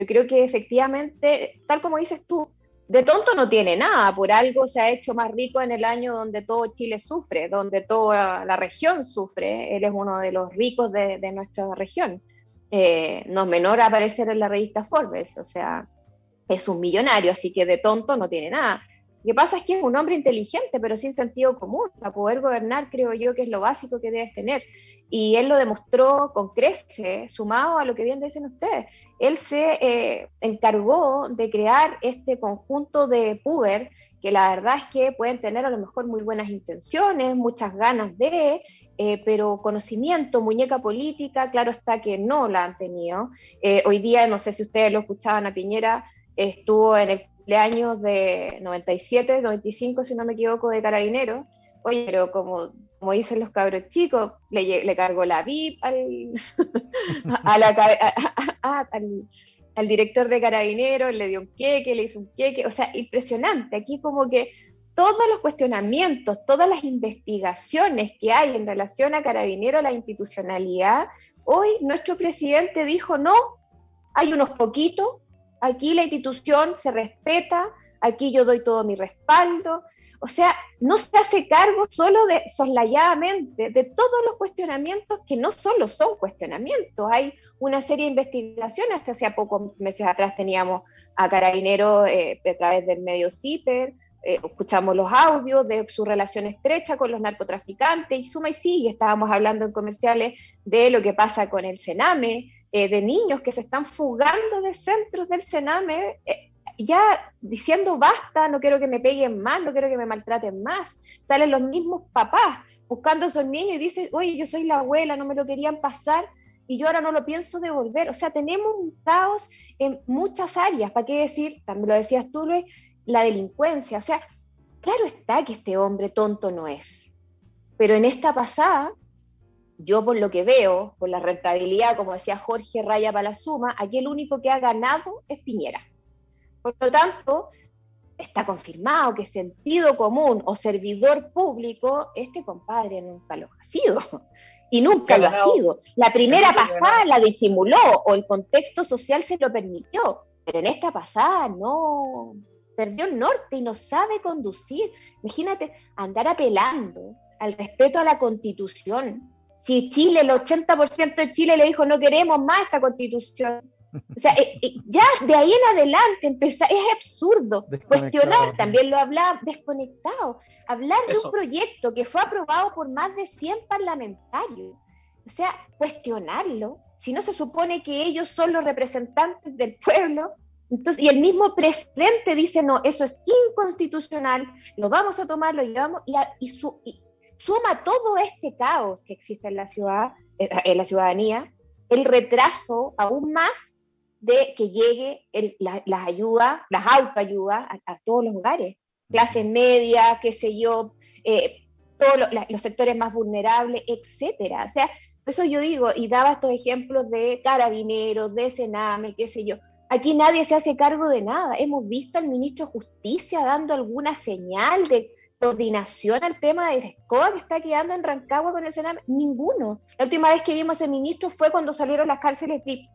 Yo creo que efectivamente, tal como dices tú, de tonto no tiene nada, por algo se ha hecho más rico en el año donde todo Chile sufre, donde toda la región sufre, él es uno de los ricos de, nuestra región. Eh, no es menor aparecer en la revista Forbes, o sea, es un millonario, así que de tonto no tiene nada. Lo que pasa es que es un hombre inteligente, pero sin sentido común. Para poder gobernar, creo yo que es lo básico que debes tener. Y él lo demostró con crece, sumado a lo que bien dicen ustedes él se eh, encargó de crear este conjunto de puber que la verdad es que pueden tener a lo mejor muy buenas intenciones, muchas ganas de, eh, pero conocimiento, muñeca política, claro está que no la han tenido. Eh, hoy día, no sé si ustedes lo escuchaban a Piñera, estuvo en el cumpleaños de 97, 95, si no me equivoco, de Carabinero. Oye, pero como como dicen los cabros chicos, le, cargó la VIP al, director de carabineros, le dio un queque, le hizo un queque, o sea, impresionante. Aquí como que todos los cuestionamientos, todas las investigaciones que hay en relación a carabineros, la institucionalidad, hoy nuestro presidente dijo, no, hay unos poquitos, aquí la institución se respeta, aquí yo doy todo mi respaldo, o sea, no se hace cargo solo de soslayadamente de todos los cuestionamientos que no solo son cuestionamientos, hay una serie de investigaciones, hasta hace pocos meses atrás teníamos a Carabinero eh, a través del medio CIPER, eh, escuchamos los audios de su relación estrecha con los narcotraficantes y suma y sigue, estábamos hablando en comerciales de lo que pasa con el Sename, eh, de niños que se están fugando de centros del Sename ya diciendo basta, no quiero que me peguen más, no quiero que me maltraten más. Salen los mismos papás buscando a esos niños y dicen, oye, yo soy la abuela, no me lo querían pasar y yo ahora no lo pienso devolver. O sea, tenemos un caos en muchas áreas. ¿Para qué decir? También lo decías tú, Luis, la delincuencia. O sea, claro está que este hombre tonto no es. Pero en esta pasada, yo por lo que veo, por la rentabilidad, como decía Jorge Raya para la suma, aquí el único que ha ganado es Piñera. Por lo tanto, está confirmado que sentido común o servidor público, este compadre nunca lo ha sido. Y nunca lo ha sido. La primera pasada la disimuló o el contexto social se lo permitió, pero en esta pasada no, perdió el norte y no sabe conducir. Imagínate andar apelando al respeto a la constitución. Si Chile, el 80% de Chile le dijo no queremos más esta constitución, o sea, eh, eh, ya de ahí en adelante empezar, es absurdo cuestionar, también lo hablaba, desconectado, hablar de un proyecto que fue aprobado por más de 100 parlamentarios. O sea, cuestionarlo, si no se supone que ellos son los representantes del pueblo, entonces, y el mismo presidente dice, no, eso es inconstitucional, lo vamos a tomar, lo llevamos, y, y, y suma todo este caos que existe en la ciudad, eh, en la ciudadanía, el retraso aún más de que llegue las ayudas, las autoayudas a, todos los hogares, clase media, qué sé yo, eh, todos los, sectores más vulnerables, etcétera. O sea, eso yo digo, y daba estos ejemplos de carabineros, de Sename, qué sé yo. Aquí nadie se hace cargo de nada. Hemos visto al ministro de Justicia dando alguna señal de coordinación al tema de la escoba que está quedando en Rancagua con el Sename. Ninguno. La última vez que vimos a ese ministro fue cuando salieron las cárceles VIP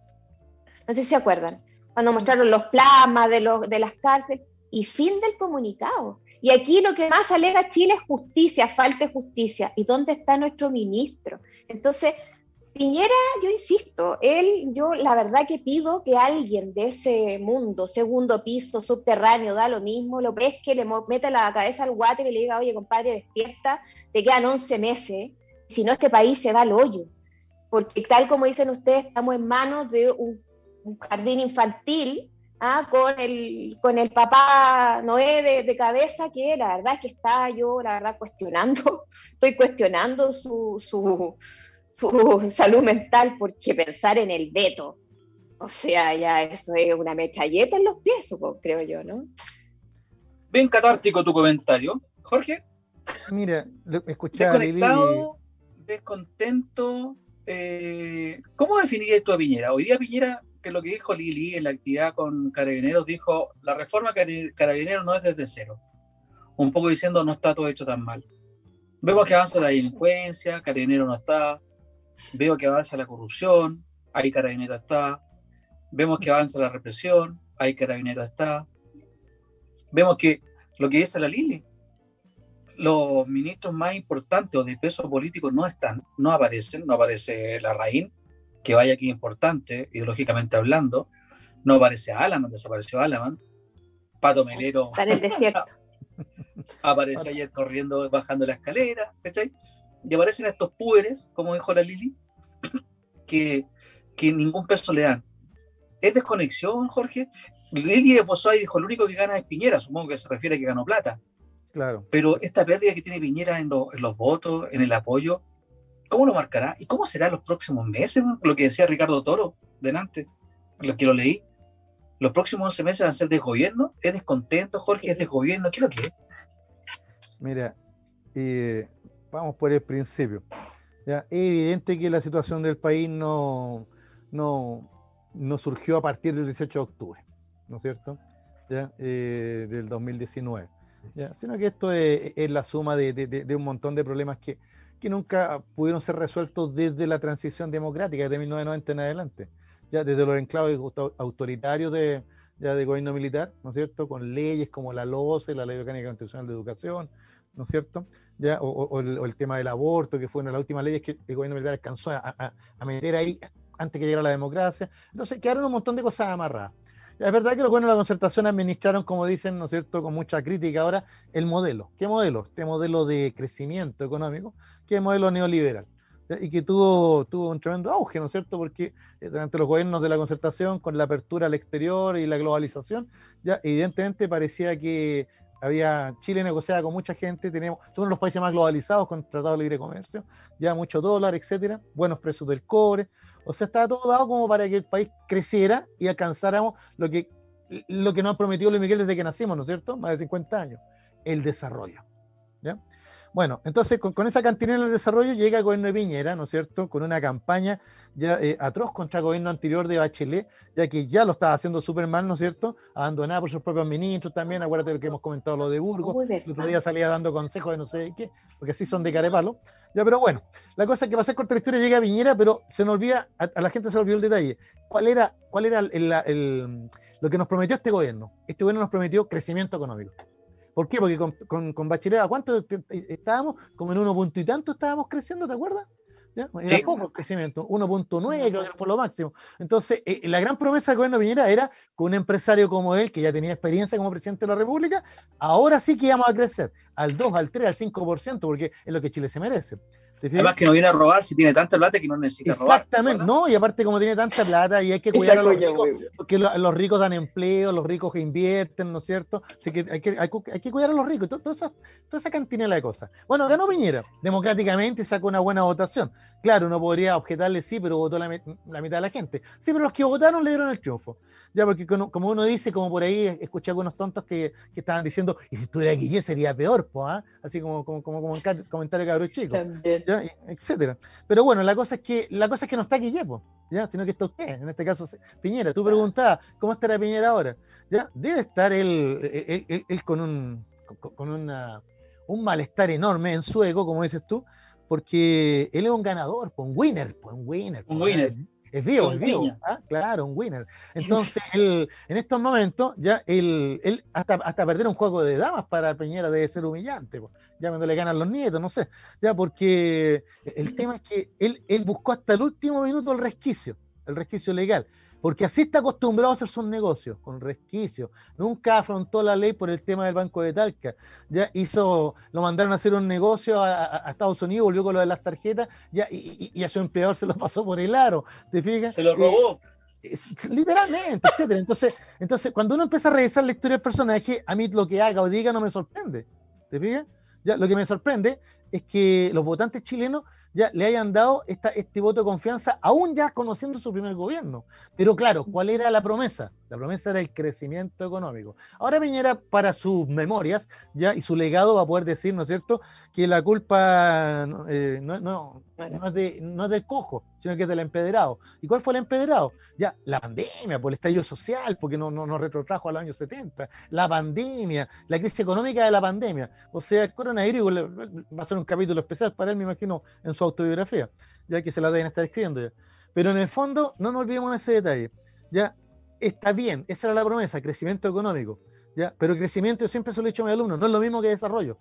no sé si se acuerdan, cuando mostraron los plasmas de, los, de las cárceles y fin del comunicado. Y aquí lo que más alega Chile es justicia, falta de justicia. ¿Y dónde está nuestro ministro? Entonces, Piñera, yo insisto, él, yo la verdad que pido que alguien de ese mundo, segundo piso, subterráneo, da lo mismo, lo que le meta la cabeza al guate y le diga, oye, compadre, despierta, te quedan 11 meses, si no este país se va al hoyo. Porque tal como dicen ustedes, estamos en manos de un jardín infantil ¿ah? con, el, con el papá Noé de, cabeza, que la verdad es que está yo, la verdad, cuestionando, estoy cuestionando su, su, su salud mental porque pensar en el veto, o sea, ya eso es una metralleta en los pies, creo yo, ¿no? Bien catártico tu comentario. Jorge. Mira, escuchaba Desconectado, descontento. Eh, ¿Cómo definirías tú a Piñera? Hoy día Piñera, lo que dijo Lili en la actividad con Carabineros, dijo, la reforma Carabineros no es desde cero. Un poco diciendo, no está todo hecho tan mal. Vemos que avanza la delincuencia, Carabineros no está. Veo que avanza la corrupción, ahí Carabineros está. Vemos que avanza la represión, ahí Carabineros está. Vemos que lo que dice la Lili, los ministros más importantes o de peso político no están, no aparecen, no aparece la Raín, que vaya aquí importante, ideológicamente hablando, no aparece Alaman, desapareció Alaman, Pato Melero apareció ayer corriendo, bajando la escalera, ¿cachai? Y aparecen estos púberes, como dijo la Lili, que, que ningún peso le dan. ¿Es desconexión, Jorge? Lili esbozó y dijo, lo único que gana es Piñera, supongo que se refiere a que ganó plata. Claro. Pero esta pérdida que tiene Piñera en, los votos, en el apoyo, ¿cómo lo marcará? ¿Y cómo será los próximos meses? Lo que decía Ricardo Toro delante, lo que lo leí. Los próximos 11 meses van a ser de gobierno. ¿Es descontento, Jorge? ¿Es de gobierno? ¿Qué es lo que es? Mira, vamos por el principio. ¿ya? Es evidente que la situación del país no, no, no surgió a partir del 18 de octubre, ¿no es cierto? ¿Ya? Eh, del 2019 sino que esto es, la suma de, un montón de problemas que, que, nunca pudieron ser resueltos desde la transición democrática de 1990 en adelante, ya desde los enclaves autoritarios de, ya de gobierno militar, ¿no es cierto? Con leyes como la LOCE, la Ley Orgánica Constitucional de Educación, ¿no es cierto? Ya, o, el, tema del aborto, que fue una de las últimas leyes que el gobierno militar alcanzó a, a meter ahí antes que llegara la democracia. Entonces quedaron un montón de cosas amarradas. Es verdad que los buenos de la concertación administraron, como dicen, ¿no es cierto?, con mucha crítica ahora, el modelo. ¿Qué modelo? Este modelo de crecimiento económico, ¿qué modelo neoliberal? Y que tuvo, tuvo un tremendo auge, ¿no es cierto? Porque eh, durante los gobiernos de la concertación, con la apertura al exterior y la globalización, ya evidentemente parecía que había Chile negociaba con mucha gente, tenemos, somos los países más globalizados con tratado de libre comercio, ya mucho dólar, etcétera, buenos precios del cobre, o sea, estaba todo dado como para que el país creciera y alcanzáramos lo que, lo que nos ha prometido Luis Miguel desde que nacimos, ¿no es cierto? Más de 50 años, el desarrollo. ¿ya? Bueno, entonces con, esa cantina del desarrollo llega el gobierno de Piñera, ¿no es cierto?, con una campaña ya eh, atroz contra el gobierno anterior de Bachelet, ya que ya lo estaba haciendo súper mal, ¿no es cierto?, abandonada por sus propios ministros también, acuérdate de que hemos comentado lo de Burgos, el otro día salía dando consejos de no sé qué, porque así son de carepalo, ya, pero bueno, la cosa es que va a ser corta la historia, llega a Piñera, pero se nos olvida, a, la gente se le olvidó el detalle, ¿cuál era, cuál era lo que nos prometió este gobierno? Este gobierno nos prometió crecimiento económico. ¿Por qué? Porque con, con, con Bachelet, ¿a cuánto estábamos? Como en uno punto y tanto estábamos creciendo, ¿te acuerdas? ¿Ya? Era poco el crecimiento, 1.9 creo que fue lo máximo. Entonces, eh, la gran promesa del gobierno Piñera era que un empresario como él, que ya tenía experiencia como presidente de la República, ahora sí que íbamos a crecer al 2, al 3, al 5%, porque es lo que Chile se merece. Además que no viene a robar si tiene tanta plata que no necesita robar. Exactamente, no, y aparte como tiene tanta plata y hay que cuidar a los ricos, porque los, ricos dan empleo, los ricos que invierten, ¿no es cierto? Así que hay que, hay, que cuidar a los ricos, toda, esa, toda esa cantinela de cosas. Bueno, ganó Piñera, democráticamente sacó una buena votación. Claro, uno podría objetarle sí, pero votó la, mitad de la gente. Sí, pero los que votaron le dieron el triunfo. Ya, porque como uno dice, como por ahí escuché algunos tontos que, que estaban diciendo, y si estuviera Guille sería peor, pues, así como, como, como, como comentario cabrón chico etcétera. Pero bueno, la cosa es que la cosa es que no está aquí ¿ya? sino que está usted, en este caso Piñera. Tú preguntabas, ¿cómo estará Piñera ahora? ¿Ya? Debe estar él, él, con, un, con una, un malestar enorme en su ego, como dices tú, porque él es un ganador, un winner, un winner. Un winner. Es vivo, es vivo. ¿ah? Claro, un winner. Entonces, él, en estos momentos, ya él, él hasta, hasta perder un juego de damas para Peñera debe ser humillante, ya cuando le ganan los nietos, no sé. Ya, porque el tema es que él, él buscó hasta el último minuto el resquicio, el resquicio legal porque así está acostumbrado a hacer sus negocios, con resquicio. Nunca afrontó la ley por el tema del Banco de Talca. Ya hizo, lo mandaron a hacer un negocio a, Estados Unidos, volvió con lo de las tarjetas, ya, y, a su empleador se lo pasó por el aro. ¿Te fijas? Se lo robó. Eh, literalmente, etcétera. Entonces, entonces, cuando uno empieza a revisar la historia del personaje, a mí lo que haga o diga no me sorprende. ¿Te fijas? Ya, lo que me sorprende es que los votantes chilenos ya le hayan dado esta, este voto de confianza, aún ya conociendo su primer gobierno. Pero claro, ¿cuál era la promesa? La promesa era el crecimiento económico. Ahora Piñera, para sus memorias ya y su legado, va a poder decir, ¿no es cierto?, que la culpa eh, no, no, no, es de, no es del cojo, sino que es del empedrado. ¿Y cuál fue el empedrado? Ya, la pandemia, por el estallido social, porque no, no nos retrotrajo a los años 70, la pandemia, la crisis económica de la pandemia. O sea, el coronavirus va a ser un capítulo especial para él, me imagino, en su autobiografía, ya que se la deben estar escribiendo ya. Pero en el fondo, no nos olvidemos de ese detalle. Ya está bien, esa era la promesa, crecimiento económico. ¿ya? Pero crecimiento, yo siempre se lo he dicho a mis alumnos, no es lo mismo que desarrollo.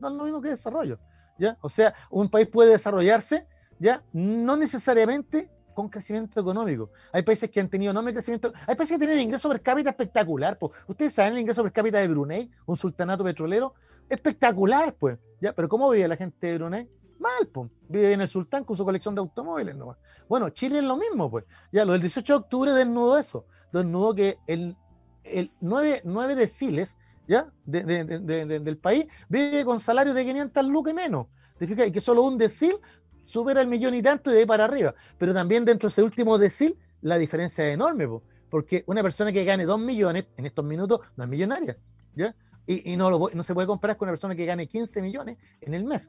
No es lo mismo que desarrollo. ¿ya? O sea, un país puede desarrollarse, ¿ya? No necesariamente con crecimiento económico. Hay países que han tenido enorme crecimiento. Hay países que tienen ingreso per cápita espectacular. Pues. Ustedes saben el ingreso per cápita de Brunei, un sultanato petrolero. Espectacular, pues. ¿ya? Pero ¿cómo vive la gente de Brunei? Mal, pues. Vive en el sultán con su colección de automóviles nomás. Bueno, Chile es lo mismo, pues. Ya, lo del 18 de octubre desnudo eso. Desnudo que el, el 9, 9 deciles ¿ya? De, de, de, del país vive con salarios de 500 lucas menos. ¿Te fijas? Y que solo un decil supera el millón y tanto y de ahí para arriba. Pero también dentro de ese último decil, la diferencia es enorme, porque una persona que gane 2 millones en estos minutos no es millonaria. ¿ya? Y, no, lo, no se puede comparar con una persona que gane 15 millones en el mes.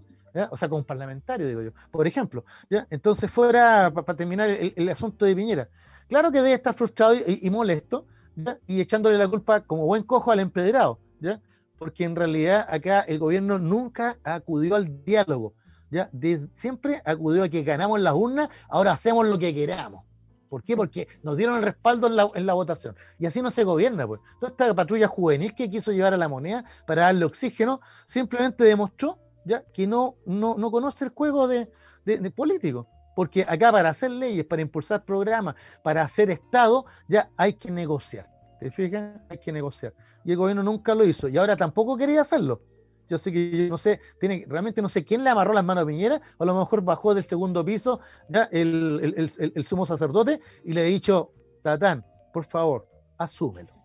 o sea, con un parlamentario, digo yo, por ejemplo. ¿ya? Entonces, fuera, para terminar el, asunto de Piñera, claro que debe estar frustrado y, molesto, ¿ya? y echándole la culpa como buen cojo al empedrado, ¿ya? porque en realidad acá el gobierno nunca acudió al diálogo, ¿ya? siempre acudió a que ganamos las urnas, ahora hacemos lo que queramos. ¿Por qué? Porque nos dieron el respaldo en la, en la, votación. Y así no se gobierna, pues. Toda esta patrulla juvenil que quiso llevar a la moneda para darle oxígeno, simplemente demostró ya que no, no, no conoce el juego de, de, de político. Porque acá para hacer leyes, para impulsar programas, para hacer Estado, ya hay que negociar. ¿Te fijas? Hay que negociar. Y el gobierno nunca lo hizo. Y ahora tampoco quería hacerlo. Yo sé que yo no sé, tiene, realmente no sé quién le amarró las manos a Piñera, o a lo mejor bajó del segundo piso el, el, el, el sumo sacerdote y le ha dicho, Tatán, por favor, asúmelo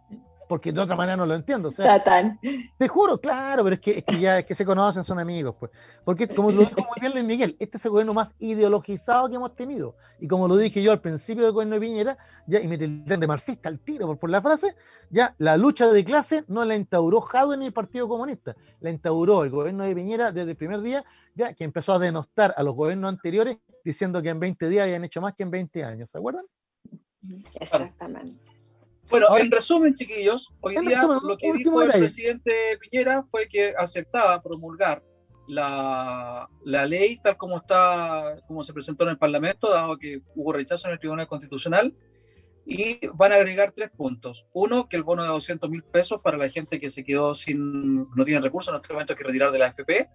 porque de otra manera no lo entiendo. O sea, Satán. Te juro, claro, pero es que, es que ya es que se conocen, son amigos, pues. Porque como lo dijo muy bien Luis Miguel, este es el gobierno más ideologizado que hemos tenido. Y como lo dije yo al principio del gobierno de Piñera, ya, y me tildan de marxista al tiro por, por, la frase, ya la lucha de clase no la instauró Jado en el Partido Comunista, la instauró el gobierno de Piñera desde el primer día, ya que empezó a denostar a los gobiernos anteriores diciendo que en 20 días habían hecho más que en 20 años, ¿se acuerdan? Exactamente. Bueno, Ahora, en resumen, chiquillos, hoy día resumen, lo que dijo el presidente Piñera fue que aceptaba promulgar la, la, ley tal como está, como se presentó en el Parlamento, dado que hubo rechazo en el Tribunal Constitucional, y van a agregar tres puntos. Uno, que el bono de 200 mil pesos para la gente que se quedó sin, no tiene recursos, en este momento hay que retirar de la AFP.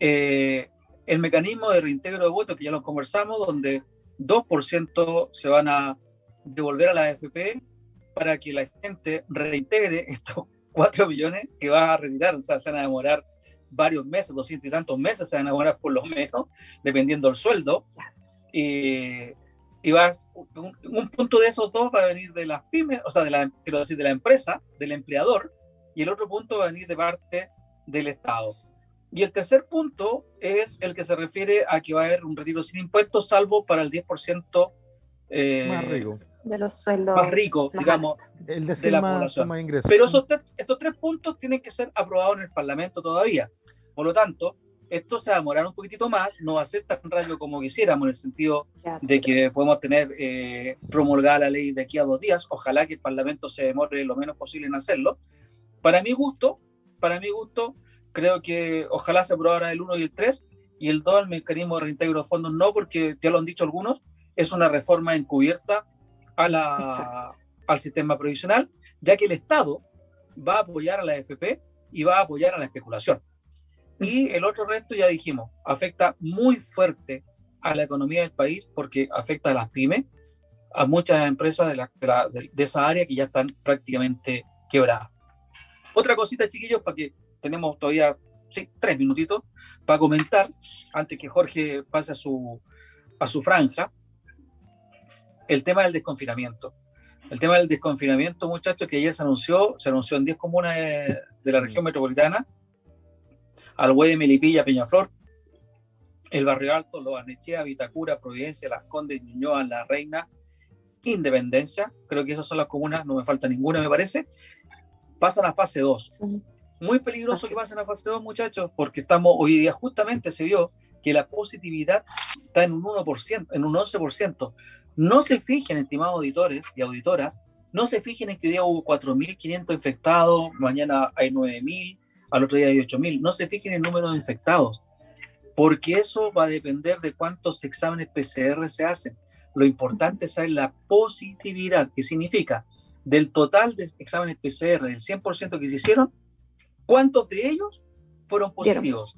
Eh, el mecanismo de reintegro de votos, que ya lo conversamos, donde 2% se van a devolver a la AFP para que la gente reintegre estos 4 millones que va a retirar. O sea, se van a demorar varios meses, 200 y tantos meses se van a demorar por lo menos, dependiendo del sueldo. Y, y vas, un, un, punto de esos dos va a venir de las pymes, o sea, de la, quiero decir, de la empresa, del empleador, y el otro punto va a venir de parte del Estado. Y el tercer punto es el que se refiere a que va a haber un retiro sin impuestos, salvo para el 10% eh, más rico de los sueldos más ricos, digamos, el de, de la más, población. Más ingresos. Pero esos tres, estos tres puntos tienen que ser aprobados en el Parlamento todavía. Por lo tanto, esto se va a demorar un poquitito más, no va a ser tan rápido como quisiéramos, en el sentido de que podemos tener eh, promulgada la ley de aquí a dos días. Ojalá que el Parlamento se demore lo menos posible en hacerlo. Para mi gusto, para mi gusto, creo que ojalá se aprobara el 1 y el 3, y el 2, el mecanismo de reintegro de fondos, no, porque ya lo han dicho algunos, es una reforma encubierta a la, al sistema provisional, ya que el Estado va a apoyar a la AFP y va a apoyar a la especulación. Y el otro resto, ya dijimos, afecta muy fuerte a la economía del país porque afecta a las pymes, a muchas empresas de, la, de, la, de, de esa área que ya están prácticamente quebradas. Otra cosita, chiquillos, para que tenemos todavía sí, tres minutitos para comentar, antes que Jorge pase a su, a su franja, el tema del desconfinamiento. El tema del desconfinamiento, muchachos, que ayer se anunció, se anunció en 10 comunas de, de la región metropolitana, al de Melipilla, Peñaflor, el Barrio Alto, Los Arnechea, Vitacura, Providencia, Las Condes, Ñuñoa, La Reina, Independencia, creo que esas son las comunas, no me falta ninguna, me parece, pasan a fase 2. Muy peligroso que pasen a fase 2, muchachos, porque estamos hoy día, justamente se vio que la positividad está en un 1%, en un 11%. No se fijen, estimados auditores y auditoras, no se fijen en que hoy día hubo 4.500 infectados, mañana hay 9.000, al otro día hay 8.000. No se fijen en el número de infectados, porque eso va a depender de cuántos exámenes PCR se hacen. Lo importante es saber la positividad, que significa del total de exámenes PCR, del 100% que se hicieron, ¿cuántos de ellos fueron positivos?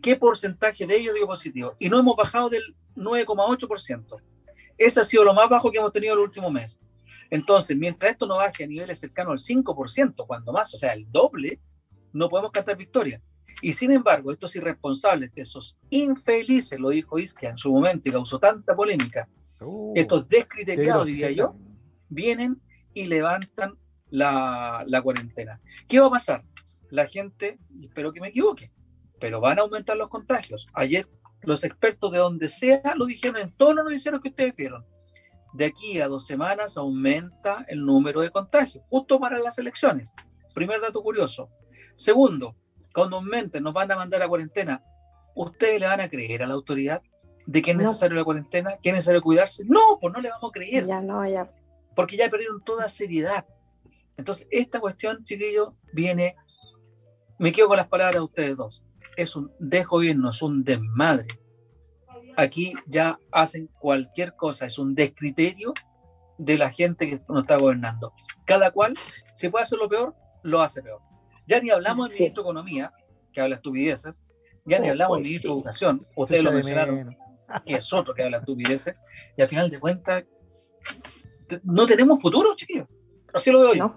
¿Qué porcentaje de ellos dio positivo? Y no hemos bajado del 9,8%. Ese ha sido lo más bajo que hemos tenido el último mes. Entonces, mientras esto no baje a niveles cercanos al 5%, cuando más, o sea, el doble, no podemos cantar victoria. Y sin embargo, estos irresponsables, esos infelices, lo dijo Isquia en su momento y causó tanta polémica, uh, estos descriteriados, diría yo, vienen y levantan la, la cuarentena. ¿Qué va a pasar? La gente, espero que me equivoque, pero van a aumentar los contagios. Ayer los expertos de donde sea lo dijeron en todos los noticieros que ustedes vieron. De aquí a dos semanas aumenta el número de contagios, justo para las elecciones. Primer dato curioso. Segundo, cuando aumenten, nos van a mandar a cuarentena. ¿Ustedes le van a creer a la autoridad de que es necesario la cuarentena, que es necesario cuidarse? No, pues no le vamos a creer. Ya no, ya. Porque ya perdieron toda seriedad. Entonces, esta cuestión, chiquillo, viene. Me quedo con las palabras de ustedes dos es un desgobierno, es un desmadre. Aquí ya hacen cualquier cosa, es un descriterio de la gente que nos está gobernando. Cada cual, si puede hacer lo peor, lo hace peor. Ya ni hablamos del ministro de Economía, que habla estupideces, ya ni oh, hablamos del pues ministro de Educación, ustedes lo mencionaron, que es otro que habla estupideces, y al final de cuentas, no tenemos futuro, chiquillos. Así lo veo yo.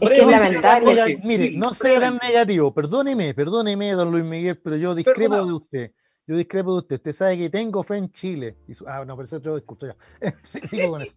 Es que es lamentable. mire, no sea tan negativo, perdóneme, perdóneme, don Luis Miguel, pero yo discrepo de usted. Yo discrepo de usted. Usted sabe que tengo fe en Chile. ah, no, pero eso es otro discurso ya. Sigo con eso.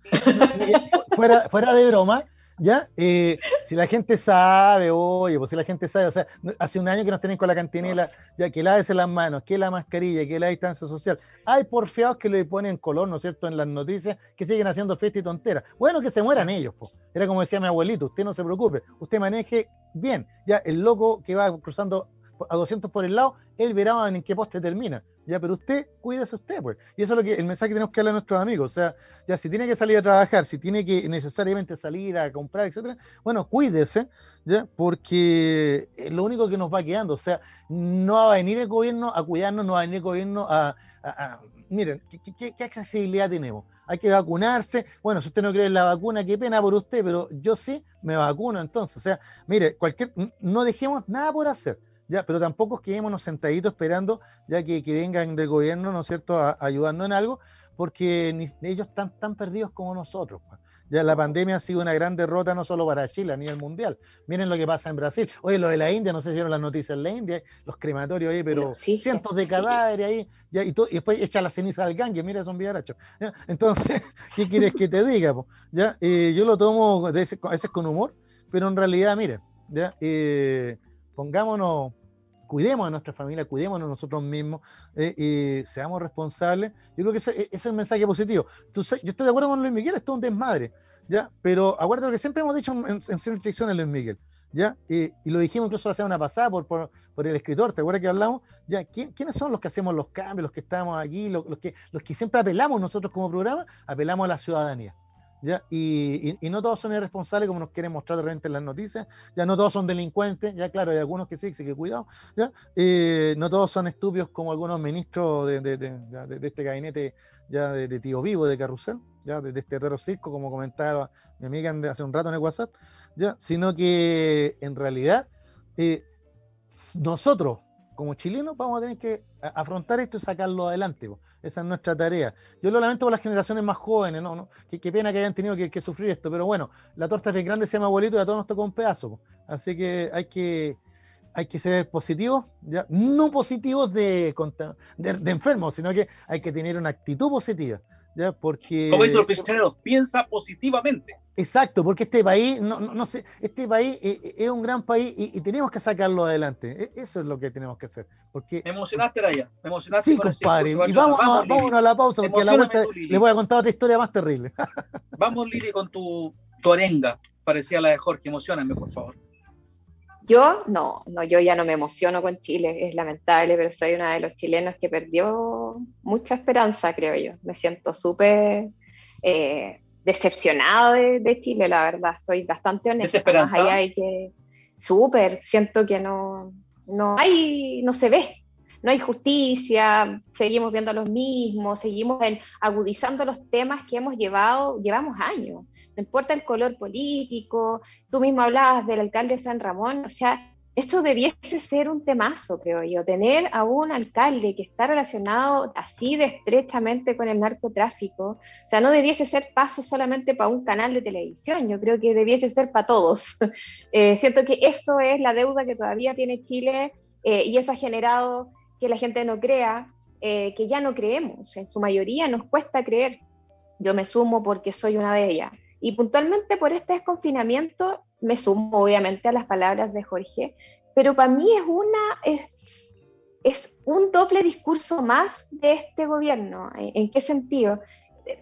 fuera, fuera de broma, ¿Ya? Eh, si la gente sabe, oye, pues si la gente sabe, o sea, hace un año que nos tienen con la cantinela, ya que lávese las manos, que la mascarilla, que la distancia social. Hay porfiados que le ponen color, ¿no es cierto?, en las noticias, que siguen haciendo fiesta y tonteras. Bueno, que se mueran ellos, pues. Era como decía mi abuelito, usted no se preocupe, usted maneje bien. Ya, el loco que va cruzando a 200 por el lado, él verá en qué poste termina. Ya, pero usted cuídese usted, pues. Y eso es lo que el mensaje que tenemos que darle a nuestros amigos. O sea, ya si tiene que salir a trabajar, si tiene que necesariamente salir a comprar, etcétera, bueno, cuídese, ya, porque es lo único que nos va quedando. O sea, no va a venir el gobierno a cuidarnos, no va a venir el gobierno a. miren, ¿qué, ¿qué, accesibilidad tenemos? Hay que vacunarse. Bueno, si usted no cree en la vacuna, qué pena por usted, pero yo sí me vacuno entonces. O sea, mire, cualquier, no dejemos nada por hacer ya, pero tampoco quedémonos sentaditos esperando ya que, que vengan del gobierno, ¿no es cierto?, a, ayudarnos en algo, porque ellos están tan perdidos como nosotros. Pues. Ya la pandemia ha sido una gran derrota no solo para Chile, a nivel mundial. Miren lo que pasa en Brasil. Oye, lo de la India, no sé si vieron las noticias en la India, los crematorios ahí, pero cientos de cadáveres ahí, ya, y, y, después echa la ceniza al gangue, mira, son viarachos. Entonces, ¿qué quieres que te diga? ¿Ya? Eh, yo lo tomo a veces con humor, pero en realidad, mire, ¿ya? Eh, pongámonos cuidemos a nuestra familia, cuidémonos nosotros mismos eh, seamos responsables. Yo creo que ese, es el mensaje positivo. yo estoy de acuerdo con Luis Miguel, esto es un desmadre, ¿ya? Pero acuérdate lo que siempre hemos dicho en, en ciertas Luis Miguel, ¿ya? y lo dijimos incluso la semana pasada por, por, el escritor, ¿te acuerdas que hablamos? ¿Ya? ¿Quiénes son los que hacemos los cambios, los que estamos aquí, los, que, los que siempre apelamos nosotros como programa? Apelamos a la ciudadanía. Y, no todos son irresponsables como nos quieren mostrar de repente en las noticias, ya no todos son delincuentes, ya claro, hay algunos que sí, que cuidado, ¿ya? Eh, no todos son estúpidos como algunos ministros de, este gabinete ya de, tío vivo de carrusel, ya de, este terror circo, como comentaba mi amiga hace un rato en el WhatsApp, ya, sino que en realidad eh, nosotros como chilenos vamos a tener que afrontar esto y sacarlo adelante. Esa es nuestra tarea. Yo lo lamento por las generaciones más jóvenes, ¿no? ¿no? Qué, pena que hayan tenido que, sufrir esto, pero bueno, la torta es bien grande, se llama abuelito y a todos nos tocó un pedazo. Así que hay que, hay que ser positivos, ¿ya? no positivos de, de, enfermos, sino que hay que tener una actitud positiva. ¿Ya? Porque... Como dice los piensa positivamente. Exacto, porque este país, no, no, sé, este país eh, eh, es un gran país y, tenemos que sacarlo adelante. E, eso es lo que tenemos que hacer. Porque, me emocionaste, Raya. Me emocionaste. Sí, compadre. Y vamos, vamos, a la pausa porque a la vuelta les voy a contar otra historia más terrible. vamos, Lili, con tu, tu arenga. Parecía la de Jorge. Emocioname, por favor. Yo no, no, yo ya no me emociono con Chile, es lamentable, pero soy una de los chilenos que perdió mucha esperanza, creo yo. Me siento súper eh, decepcionado de, Chile, la verdad. Soy bastante honesta. Más allá hay que súper, siento que no, no hay, no se ve, no hay justicia, seguimos viendo los mismos, seguimos agudizando los temas que hemos llevado, llevamos años. No importa el color político, tú mismo hablabas del alcalde de San Ramón, o sea, esto debiese ser un temazo, creo yo, tener a un alcalde que está relacionado así de estrechamente con el narcotráfico, o sea, no debiese ser paso solamente para un canal de televisión, yo creo que debiese ser para todos. Eh, siento que eso es la deuda que todavía tiene Chile eh, y eso ha generado que la gente no crea, eh, que ya no creemos, en su mayoría nos cuesta creer. Yo me sumo porque soy una de ellas. Y puntualmente por este desconfinamiento me sumo obviamente a las palabras de Jorge, pero para mí es una es, un doble discurso más de este gobierno. ¿En, qué sentido?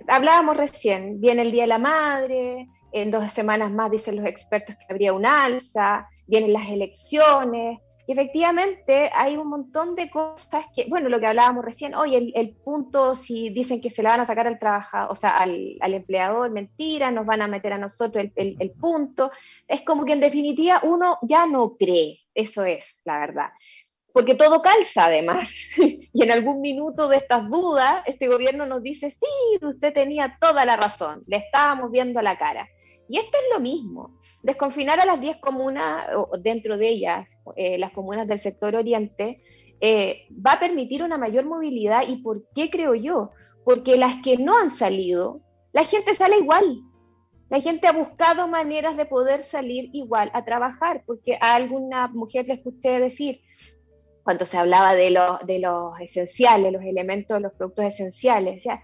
Hablábamos recién, viene el Día de la Madre, en dos semanas más dicen los expertos que habría un alza, vienen las elecciones, y efectivamente hay un montón de cosas que, bueno, lo que hablábamos recién, hoy el, punto, si dicen que se le van a sacar al trabajador, o sea, al, al, empleador, mentira, nos van a meter a nosotros el, el, punto, es como que en definitiva uno ya no cree, eso es la verdad. Porque todo calza además, y en algún minuto de estas dudas, este gobierno nos dice, sí, usted tenía toda la razón, le estábamos viendo la cara. Y esto es lo mismo. Desconfinar a las 10 comunas, o dentro de ellas, eh, las comunas del sector oriente, eh, va a permitir una mayor movilidad. ¿Y por qué creo yo? Porque las que no han salido, la gente sale igual. La gente ha buscado maneras de poder salir igual a trabajar, porque a alguna mujer le escuché decir, cuando se hablaba de, de los esenciales, los elementos, los productos esenciales, o sea,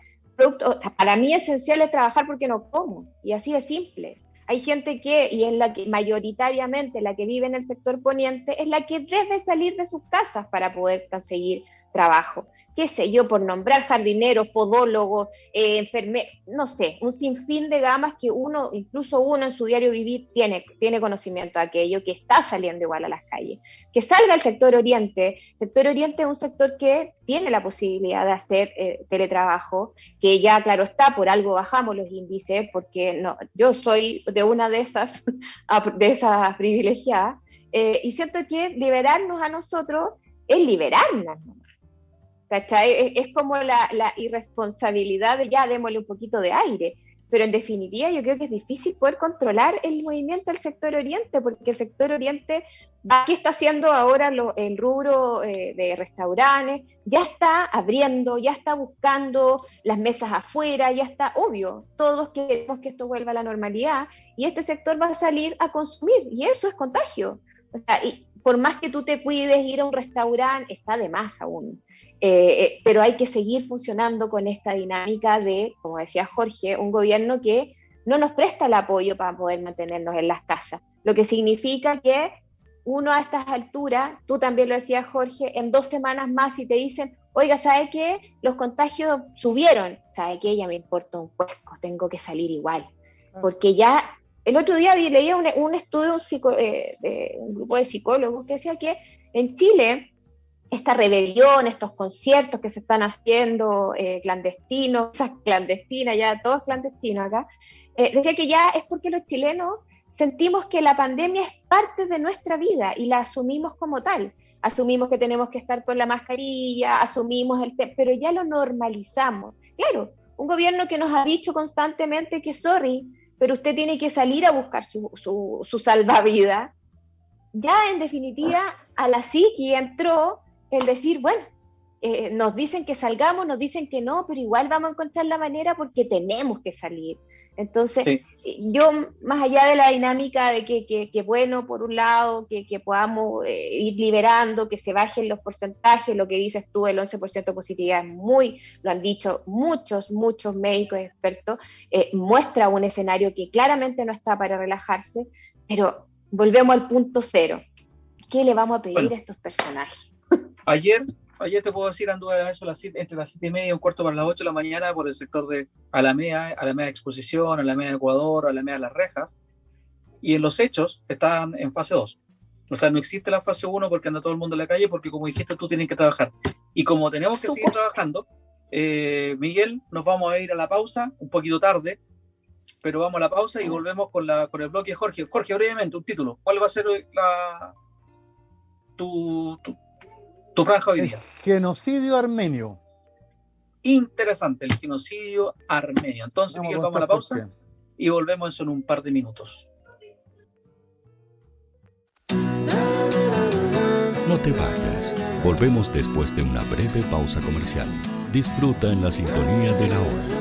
para mí esencial es trabajar porque no como, y así de simple. Hay gente que, y es la que mayoritariamente la que vive en el sector poniente, es la que debe salir de sus casas para poder conseguir trabajo qué sé yo, por nombrar jardineros, podólogos, eh, enfermeros, no sé, un sinfín de gamas que uno, incluso uno en su diario vivir, tiene, tiene conocimiento de aquello, que está saliendo igual a las calles. Que salga el sector oriente. El sector oriente es un sector que tiene la posibilidad de hacer eh, teletrabajo, que ya, claro está, por algo bajamos los índices, porque no, yo soy de una de esas, de esas privilegiadas, eh, y siento que liberarnos a nosotros es liberarnos. Es, como la, irresponsabilidad de ya démosle un poquito de aire, pero en definitiva yo creo que es difícil poder controlar el movimiento del sector oriente, porque el sector oriente, ¿qué está haciendo ahora el rubro eh, de restaurantes? Ya está abriendo, ya está buscando las mesas afuera, ya está obvio, todos queremos que esto vuelva a la normalidad y este sector va a salir a consumir y eso es contagio. y por más que tú te cuides, ir a un restaurante, está de más aún. Eh, eh, pero hay que seguir funcionando con esta dinámica de, como decía Jorge, un gobierno que no nos presta el apoyo para poder mantenernos en las casas, lo que significa que uno a estas alturas, tú también lo decías Jorge, en dos semanas más si te dicen, oiga, ¿sabe qué? Los contagios subieron, ¿sabe qué? Ya me importa un cuesco, tengo que salir igual, ah. porque ya el otro día leía un, un estudio eh, de un grupo de psicólogos que decía que en Chile esta rebelión, estos conciertos que se están haciendo eh, clandestinos, clandestinas, ya todo es clandestino acá, eh, decía que ya es porque los chilenos sentimos que la pandemia es parte de nuestra vida y la asumimos como tal. Asumimos que tenemos que estar con la mascarilla, asumimos el pero ya lo normalizamos. Claro, un gobierno que nos ha dicho constantemente que sorry, pero usted tiene que salir a buscar su, su, su salvavidas. Ya en definitiva a la psiqui entró el decir, bueno, eh, nos dicen que salgamos, nos dicen que no, pero igual vamos a encontrar la manera porque tenemos que salir. Entonces, eh, yo, más allá de la dinámica de que, que, bueno, por un lado, que, que podamos eh, ir liberando, que se bajen los porcentajes, lo que dices tú, el 11% de positividad es muy, lo han dicho muchos, muchos médicos expertos, eh, muestra un escenario que claramente no está para relajarse, pero volvemos al punto cero. ¿Qué le vamos a pedir a estos personajes? Ayer ayer te puedo decir, anduve a eso las entre las 7 y media y un cuarto para las 8 de la mañana por el sector de Alameda, Alameda Exposición, Alameda Ecuador, Alameda Las Rejas, y en los hechos están en fase 2. O sea, no existe la fase 1 porque anda todo el mundo en la calle, porque como dijiste, tú tienes que trabajar. Y como tenemos que seguir trabajando, eh, Miguel, nos vamos a ir a la pausa, un poquito tarde, pero vamos a la pausa y volvemos con, la, con el bloque Jorge. Jorge, brevemente, un título. ¿Cuál va a ser la, tu, tu franja hoy día. genocidio armenio. Interesante, el genocidio armenio. Entonces, vamos, Miguel, vamos a la pausa y volvemos en un par de minutos. No te vayas. Volvemos después de una breve pausa comercial. Disfruta en la sintonía de la hora.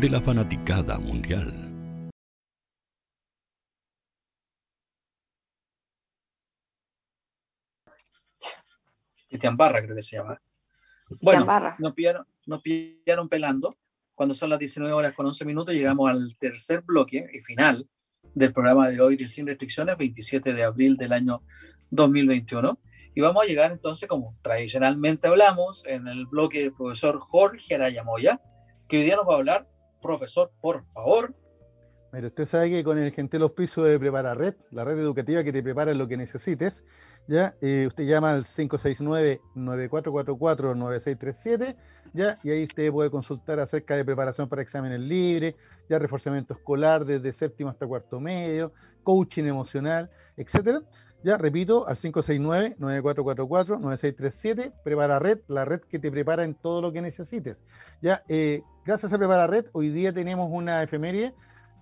de la fanaticada mundial. Cristian Barra, creo que se llama. Bueno, Nos, pillaron, nos pillaron pelando. Cuando son las 19 horas con 11 minutos, llegamos al tercer bloque y final del programa de hoy de Sin Restricciones, 27 de abril del año 2021. Y vamos a llegar entonces, como tradicionalmente hablamos, en el bloque del profesor Jorge Araya Moya, que hoy día nos va a hablar. Profesor, por favor. Mira, usted sabe que con el gentil auspicio de Prepara Red, la red educativa que te prepara lo que necesites, ya eh, usted llama al 569-9444-9637, ya, y ahí usted puede consultar acerca de preparación para exámenes libres, ya reforzamiento escolar desde séptimo hasta cuarto medio, coaching emocional, etcétera. Ya, repito, al 569-9444-9637, Prepara Red, la red que te prepara en todo lo que necesites. Ya, eh, gracias a Prepara Red, hoy día tenemos una efeméride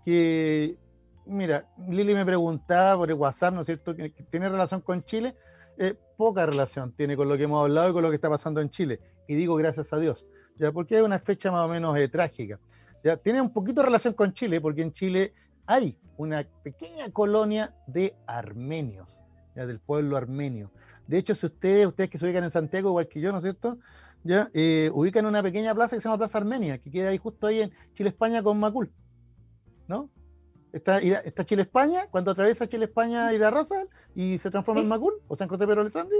que, mira, Lili me preguntaba por el WhatsApp, ¿no es cierto?, tiene relación con Chile. Eh, poca relación tiene con lo que hemos hablado y con lo que está pasando en Chile. Y digo gracias a Dios, ya, porque es una fecha más o menos eh, trágica. Ya, tiene un poquito de relación con Chile, porque en Chile hay una pequeña colonia de armenios ya, del pueblo armenio. De hecho, si ustedes, ustedes que se ubican en Santiago, igual que yo, ¿no es cierto? Ya, eh, ubican una pequeña plaza que se llama Plaza Armenia, que queda ahí justo ahí en Chile-España con Macul. ¿No? Está, está Chile-España, cuando atraviesa Chile-España y la raza y se transforma en Macul, o San José Pedro Alessandri,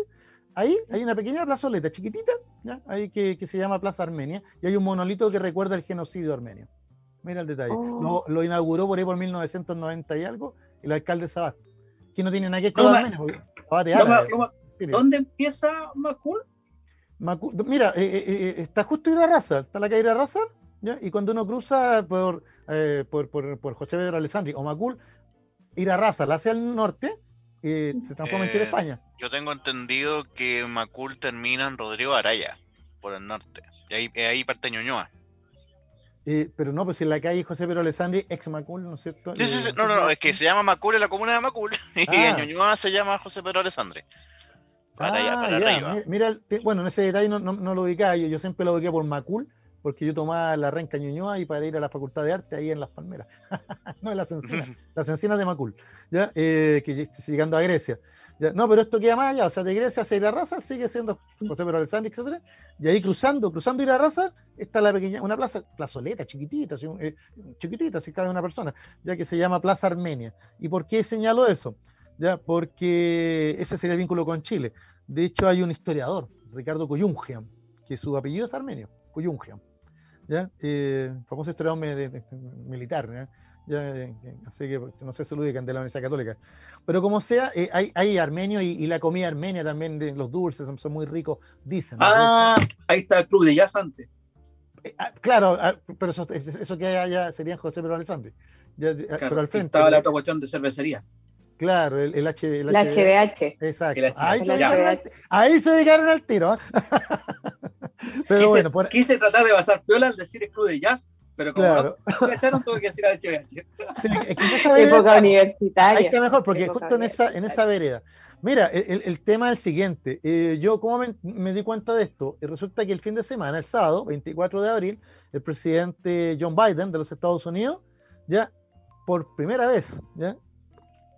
ahí hay una pequeña plazoleta chiquitita, ¿ya? Ahí que, que, se llama Plaza Armenia, y hay un monolito que recuerda el genocidio armenio. Mira el detalle. Lo, lo, inauguró por ahí por 1990 y algo el alcalde Sabat que no tiene nada que ver con no, ¿Dónde empieza Macul? Mira, eh, eh, eh, está justo en la raza, está la calle de la raza, y cuando uno cruza por, por, por, por, José Pedro Alessandri o Macul, ir a raza hacia el norte, se transforma en Chile, España. Yo tengo entendido que Macul termina en Rodrigo Araya, por el norte, y ahí, ahí parte Ñuñoa. Eh, pero no, pues en la calle José Pedro Alessandri, ex Macul, ¿no es cierto? Sí, sí, sí. No, no, no, es que se llama Macul en la comuna de Macul y en ah. Ñuñoa se llama José Pedro Alessandri. Para allá, para arriba. Mira, bueno, en ese detalle no, no, lo ubicaba, yo, yo siempre lo ubiqué por Macul, porque yo tomaba la renca Ñuñoa y para ir a la Facultad de Arte ahí en Las Palmeras. no, en las encinas, las encinas de Macul, ¿ya? Eh, que llegando a Grecia no, pero esto queda más allá, o sea, de Grecia hacia Raza sigue siendo José Pedro Alessandri, etc. Y ahí cruzando, cruzando Raza está la pequeña, una plaza, plazoleta, chiquitita, eh, chiquitita, si cabe una persona, ya que se llama Plaza Armenia. ¿Y por qué señalo eso? Ya, porque ese sería el vínculo con Chile. De hecho, hay un historiador, Ricardo Coyungian, que su apellido es armenio, Coyungian. ¿ya? Eh, famoso historiador militar, ¿ya? Ya, eh, así que no sé si lo ubican de la Universidad Católica. Pero como sea, eh, hay, hay armenio y, la comida armenia también, de, los dulces son, muy ricos, dicen. Ah, ahí está el club de jazz antes. Eh, ah, claro, ah, pero eso, eso que hay allá sería José Pedro Alessandri. Ah, pero al frente. Estaba la otra cuestión de cervecería. Claro, el, el, H, el, HDH. Exacto. ahí, se al, ahí, se dedicaron al tiro. pero quise, bueno, quise tratar de basar piola al decir el club de jazz pero como claro. no echaron, tuve que decir a HBH. Sí, es que en esa vereda, época universitaria. Ahí está mejor, porque justo en esa, en esa vereda. Mira, el, el tema es el siguiente. Eh, yo, ¿cómo me, me, di cuenta de esto? Y resulta que el fin de semana, el sábado, 24 de abril, el presidente John Biden de los Estados Unidos, ya por primera vez, ya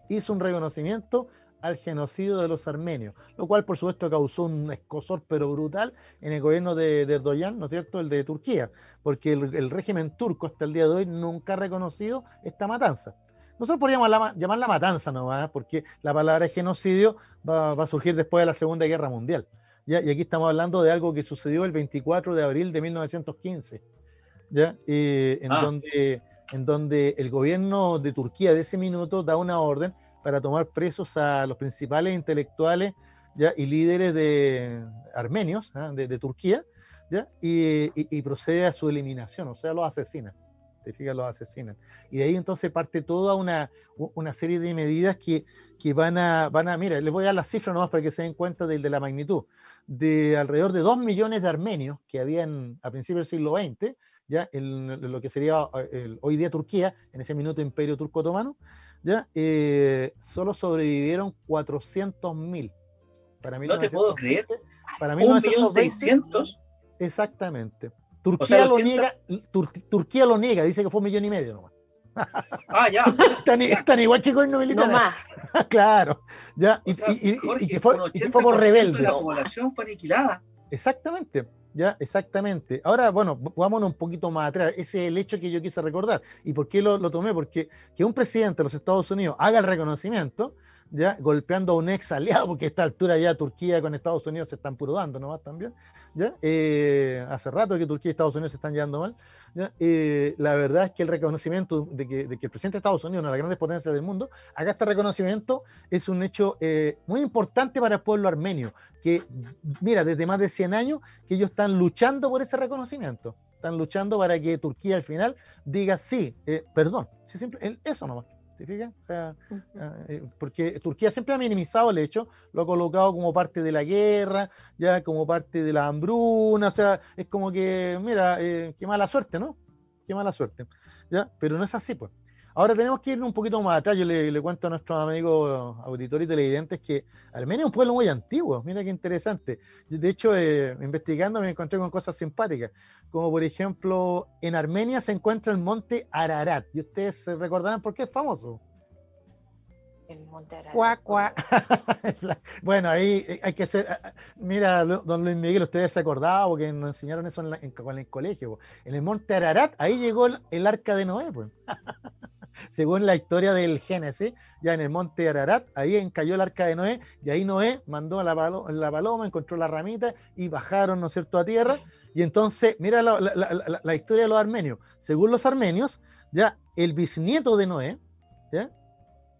hizo un reconocimiento al genocidio de los armenios, lo cual por supuesto causó un escosor pero brutal en el gobierno de, de Erdogan, ¿no es cierto?, el de Turquía, porque el, régimen turco hasta el día de hoy nunca ha reconocido esta matanza. Nosotros podríamos llamarla matanza nomás, porque la palabra genocidio va, a surgir después de la Segunda Guerra Mundial. ¿ya? Y aquí estamos hablando de algo que sucedió el 24 de abril de 1915, ¿ya? en, ah. donde, en donde el gobierno de Turquía de ese minuto da una orden para tomar presos a los principales intelectuales ¿ya? y líderes de armenios ¿ah? de, Turquía ¿ya? Y, procede a su eliminación, o sea, los asesina. Te fijas, los asesinan. Y de ahí entonces parte toda una, una serie de medidas que, que, van, a, van a, mira, les voy a dar las cifras nomás para que se den cuenta de, de la magnitud. De alrededor de 2 millones de armenios que habían a principios del siglo XX, ya en lo que sería el, hoy día Turquía, en ese minuto Imperio Turco Otomano, ¿ya? Eh, solo sobrevivieron 400.000. Para mí no te puedo creer. Para mí ¿Un millón seiscientos? Exactamente. Turquía, lo niega, Turquía lo niega, dice que fue un millón y medio nomás. Ah, ya. están, igual que con militares. No más. claro. Ya, y, que fue, y que fue por rebeldes. La población fue aniquilada. Exactamente. ¿Ya? Exactamente. Ahora, bueno, vámonos un poquito más atrás. Ese es el hecho que yo quise recordar. ¿Y por qué lo, tomé? Porque que un presidente de los Estados Unidos haga el reconocimiento ¿ya? golpeando a un ex aliado, porque a esta altura ya Turquía con Estados Unidos se están puro dando nomás también. ¿ya? Eh, hace rato que Turquía y Estados Unidos se están llevando mal. ¿ya? Eh, la verdad es que el reconocimiento de que, de que, el presidente de Estados Unidos, una de las grandes potencias del mundo, haga este reconocimiento es un hecho eh, muy importante para el pueblo armenio, que mira, desde más de 100 años que ellos están luchando por ese reconocimiento. Están luchando para que Turquía al final diga sí, perdón. Sí, simple, eso nomás. ¿Te fijas? Eh, porque Turquía siempre ha minimizado el hecho, lo ha colocado como parte de la guerra, ya como parte de la hambruna, o sea, es como que, mira, eh, qué mala suerte, ¿no? Qué mala suerte. ¿ya? Pero no es así, pues. Ahora tenemos que ir un poquito más atrás. Yo le, cuento a nuestros amigos auditores y televidentes que Armenia es un pueblo muy antiguo. Mira qué interesante. de hecho, eh, investigando me encontré con cosas simpáticas. Como por ejemplo, en Armenia se encuentra el monte Ararat. Y ustedes se recordarán por qué es famoso. El monte Ararat. Cuá, cuá. bueno, ahí eh, hay que ser. Ah, ah, mira, don Luis Miguel, ustedes se acordaban porque nos enseñaron eso en, el colegio. En el monte Ararat, ahí llegó el, el arca de Noé. Pues. según la historia del Génesis, ya en el monte Ararat, ahí encalló el arca de Noé, y ahí Noé mandó a la, paloma, encontró la ramita y bajaron, ¿no es cierto?, a tierra. Y entonces, mira la, historia de los armenios. Según los armenios, ya el bisnieto de Noé,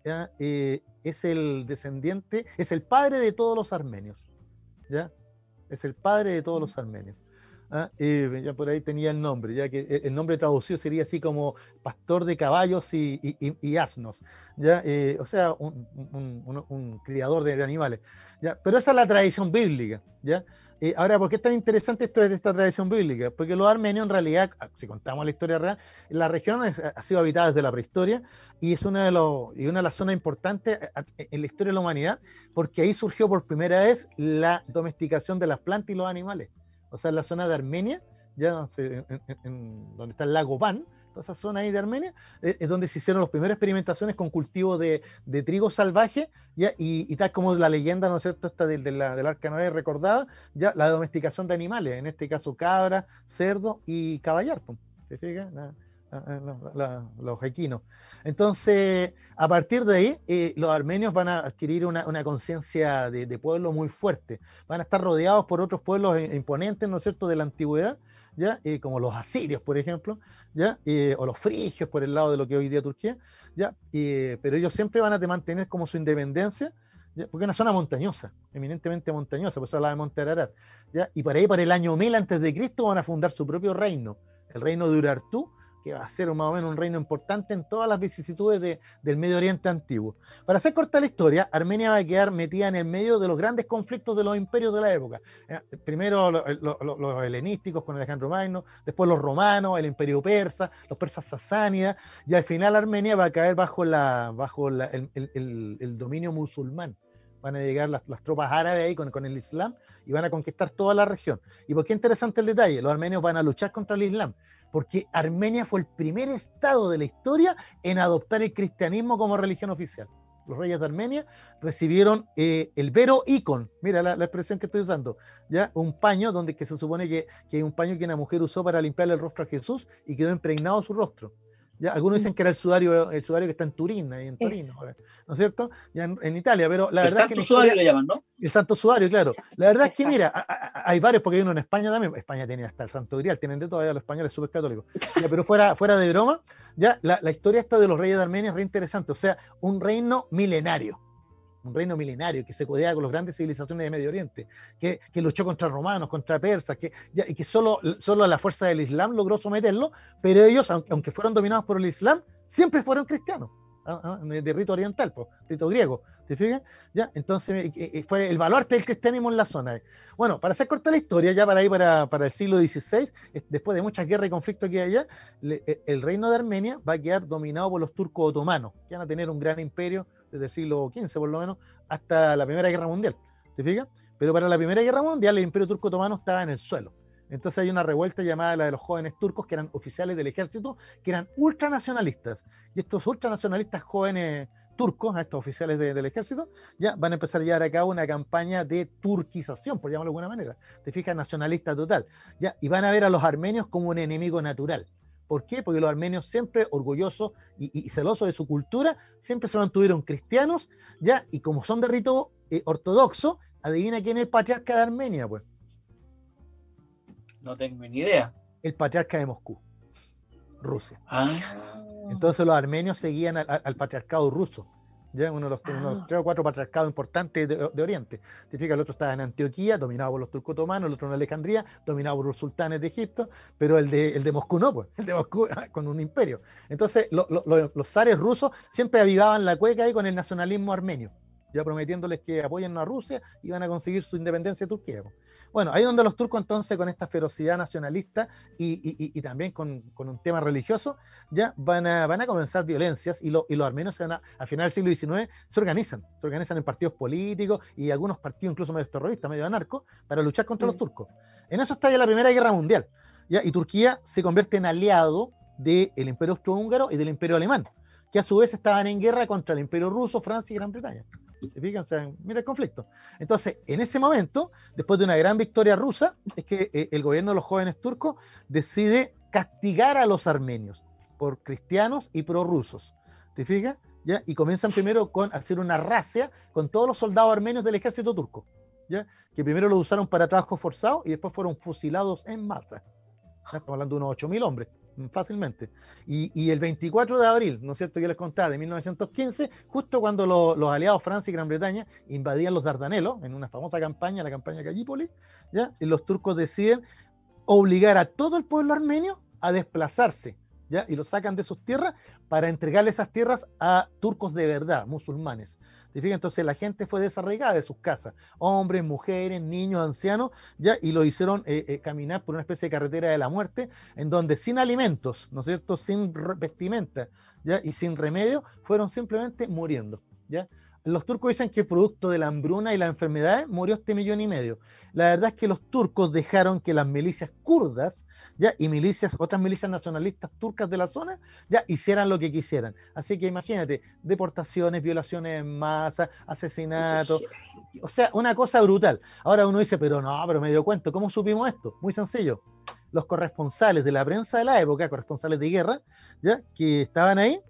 ya, eh, es el descendiente, es el padre de todos los armenios, ya, es el padre de todos los armenios. ¿Ah? ya por ahí tenía el nombre, ya que el nombre traducido sería así como pastor de caballos y, asnos, ¿ya? Eh, o sea, un, criador de, animales. ¿ya? Pero esa es la tradición bíblica. ¿ya? Eh, ahora, ¿por qué es tan interesante esto de esta tradición bíblica? Porque los armenios, en realidad, ah, si contamos la historia real, la región ha sido habitada desde la prehistoria y es una de, los, y una de las zonas importantes eh, en la historia de la humanidad, porque ahí surgió por primera vez la domesticación de las plantas y los animales o sea, en la zona de Armenia, ya en, donde está el lago Van, toda esa zona ahí de Armenia, eh, es donde se hicieron las primeras experimentaciones con cultivo de, trigo salvaje, ¿ya? Y, tal como la leyenda, ¿no es cierto?, esta del, del arca Noé recordaba, ya la domesticación de animales, en este caso cabra, cerdo y caballar, ¿te fijas? Los equinos. Entonces, a partir de ahí, eh, los armenios van a adquirir una, conciencia de, pueblo muy fuerte. Van a estar rodeados por otros pueblos imponentes, ¿no es cierto?, de la antigüedad, ¿ya? Eh, como los asirios, por ejemplo, ¿ya? Eh, o los frigios por el lado de lo que hoy día Turquía, ¿ya? pero ellos siempre van a mantener como su independencia, porque es una zona montañosa, eminentemente montañosa, por eso hablaba de Monte Ararat, ¿ya? Y por ahí, para el año 1000 antes de Cristo, van a fundar su propio reino, el reino de Urartu, que va a ser más o menos un reino importante en todas las vicisitudes de, del Medio Oriente antiguo. Para hacer corta la historia, Armenia va a quedar metida en el medio de los grandes conflictos de los imperios de la época. Eh, primero los helenísticos con Alejandro Magno, después los romanos, el imperio persa, los persas sasánidas, y al final Armenia va a caer bajo, el, dominio musulmán van a llegar las, las, tropas árabes ahí con, con, el Islam y van a conquistar toda la región. ¿Y por qué interesante el detalle? Los armenios van a luchar contra el Islam, porque Armenia fue el primer estado de la historia en adoptar el cristianismo como religión oficial. Los reyes de Armenia recibieron eh, el vero icon, mira la, expresión que estoy usando, ya un paño donde que se supone que, que es un paño que una mujer usó para limpiarle el rostro a Jesús y quedó impregnado su rostro. Algunos dicen que era el sudario, el sudario que está en Turín, ahí en Torino, ¿no es cierto? Ya en, Italia, pero la verdad es que. El santo sudario le llaman, ¿no? El santo sudario, claro. La verdad es que, mira, hay varios, porque hay uno en España también. España tiene hasta el santo grial, tienen de todavía los españoles súper católicos. pero fuera, fuera de broma, ya la, la historia esta de los reyes de Armenia es re interesante. O sea, un reino milenario un reino milenario que se codea con las grandes civilizaciones de Medio Oriente, que, que luchó contra romanos, contra persas, que, y que solo, solo la fuerza del Islam logró someterlo, pero ellos, aunque, fueron dominados por el Islam, siempre fueron cristianos. ¿ah? ¿ah? de rito oriental, pues, rito griego, ¿te fijas? ¿Ya? Entonces fue el baluarte del cristianismo en la zona. Bueno, para hacer corta la historia, ya para ahí para, para el siglo XVI, después de muchas guerras y conflictos que hay allá, el reino de Armenia va a quedar dominado por los turcos otomanos, que van a tener un gran imperio desde el siglo XV por lo menos, hasta la Primera Guerra Mundial. ¿Te fijas? Pero para la Primera Guerra Mundial el Imperio Turco Otomano estaba en el suelo. Entonces hay una revuelta llamada la de los jóvenes turcos, que eran oficiales del ejército, que eran ultranacionalistas. Y estos ultranacionalistas jóvenes turcos, a estos oficiales del ejército, ya van a empezar a llevar a cabo una campaña de turquización, por llamarlo de alguna manera. Te fijas, nacionalista total. Ya, y van a ver a los armenios como un enemigo natural. ¿Por qué? Porque los armenios siempre orgullosos y, celosos de su cultura, siempre se mantuvieron cristianos, ¿ya? Y como son de rito eh, ortodoxo, adivina quién es el patriarca de Armenia, pues. No tengo ni idea. El patriarca de Moscú, Rusia. Ah. Entonces los armenios seguían al patriarcado ruso uno de los, ah. tres o cuatro patriarcados importantes de, Oriente. Significa el otro estaba en Antioquía, dominado por los turcos otomanos, el otro en Alejandría, dominado por los sultanes de Egipto, pero el de, el de Moscú no, pues, el de Moscú con un imperio. Entonces los zares rusos siempre avivaban la cueca ahí con el nacionalismo armenio, ya prometiéndoles que apoyen a Rusia y van a conseguir su independencia de Turquía. Bueno, ahí donde los turcos entonces con esta ferocidad nacionalista y, también con, un tema religioso, ya van a, van a comenzar violencias y, y los armenios van a, a final del siglo XIX se organizan, se organizan en partidos políticos y algunos partidos incluso medio terroristas, medio anarcos, para luchar contra los turcos. En eso está ya la Primera Guerra Mundial, ¿ya? y Turquía se convierte en aliado del Imperio Austrohúngaro y del Imperio Alemán, que a su vez estaban en guerra contra el Imperio Ruso, Francia y Gran Bretaña. Mira el conflicto. Entonces, en ese momento, después de una gran victoria rusa, es que eh, el gobierno de los jóvenes turcos decide castigar a los armenios por cristianos y prorrusos. ¿Te fijas? ¿Ya? Y comienzan primero con hacer una racia con todos los soldados armenios del ejército turco, ¿ya? que primero los usaron para trabajo forzado y después fueron fusilados en masa. Estamos hablando de unos 8.000 hombres fácilmente. Y, el 24 de abril, ¿no es cierto? Que les contaba, de 1915, justo cuando los aliados Francia y Gran Bretaña invadían los Dardanelos, en una famosa campaña, la campaña Gallipoli, ¿ya? Y los turcos deciden obligar a todo el pueblo armenio a desplazarse, Y lo sacan de sus tierras para entregarle esas tierras a turcos de verdad, musulmanes. Entonces la gente fue desarraigada de sus casas, hombres, mujeres, niños, ancianos, y lo hicieron eh, eh, caminar por una especie de carretera de la muerte, en donde sin alimentos, ¿no es cierto?, sin vestimenta, y sin remedio, fueron simplemente muriendo, los turcos dicen que producto de la hambruna y la enfermedad murió este millón y medio. La verdad es que los turcos dejaron que las milicias kurdas ya, y milicias, otras milicias nacionalistas turcas de la zona ya hicieran lo que quisieran. Así que imagínate, deportaciones, violaciones en masa, asesinatos. O sea, una cosa brutal. Ahora uno dice, pero no, pero me dio cuenta, ¿cómo supimos esto? Muy sencillo. Los corresponsales de la prensa de la época, corresponsales de guerra, ya, que estaban ahí,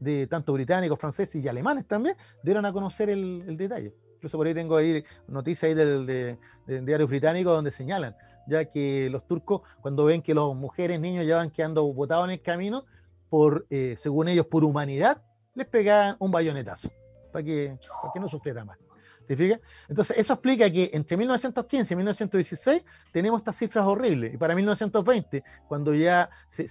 de tanto británicos, franceses y alemanes también, dieron a conocer el, detalle. Incluso por ahí tengo ahí noticias ahí del, de, diarios británicos donde señalan ya que los turcos, cuando ven que las mujeres, niños ya van quedando botados en el camino, por, eh, según ellos, por humanidad, les pegaban un bayonetazo, para que, para que no sufriera más. ¿Te fijas? Entonces, eso explica que entre 1915 y 1916 tenemos estas cifras horribles. Y para 1920, cuando ya se,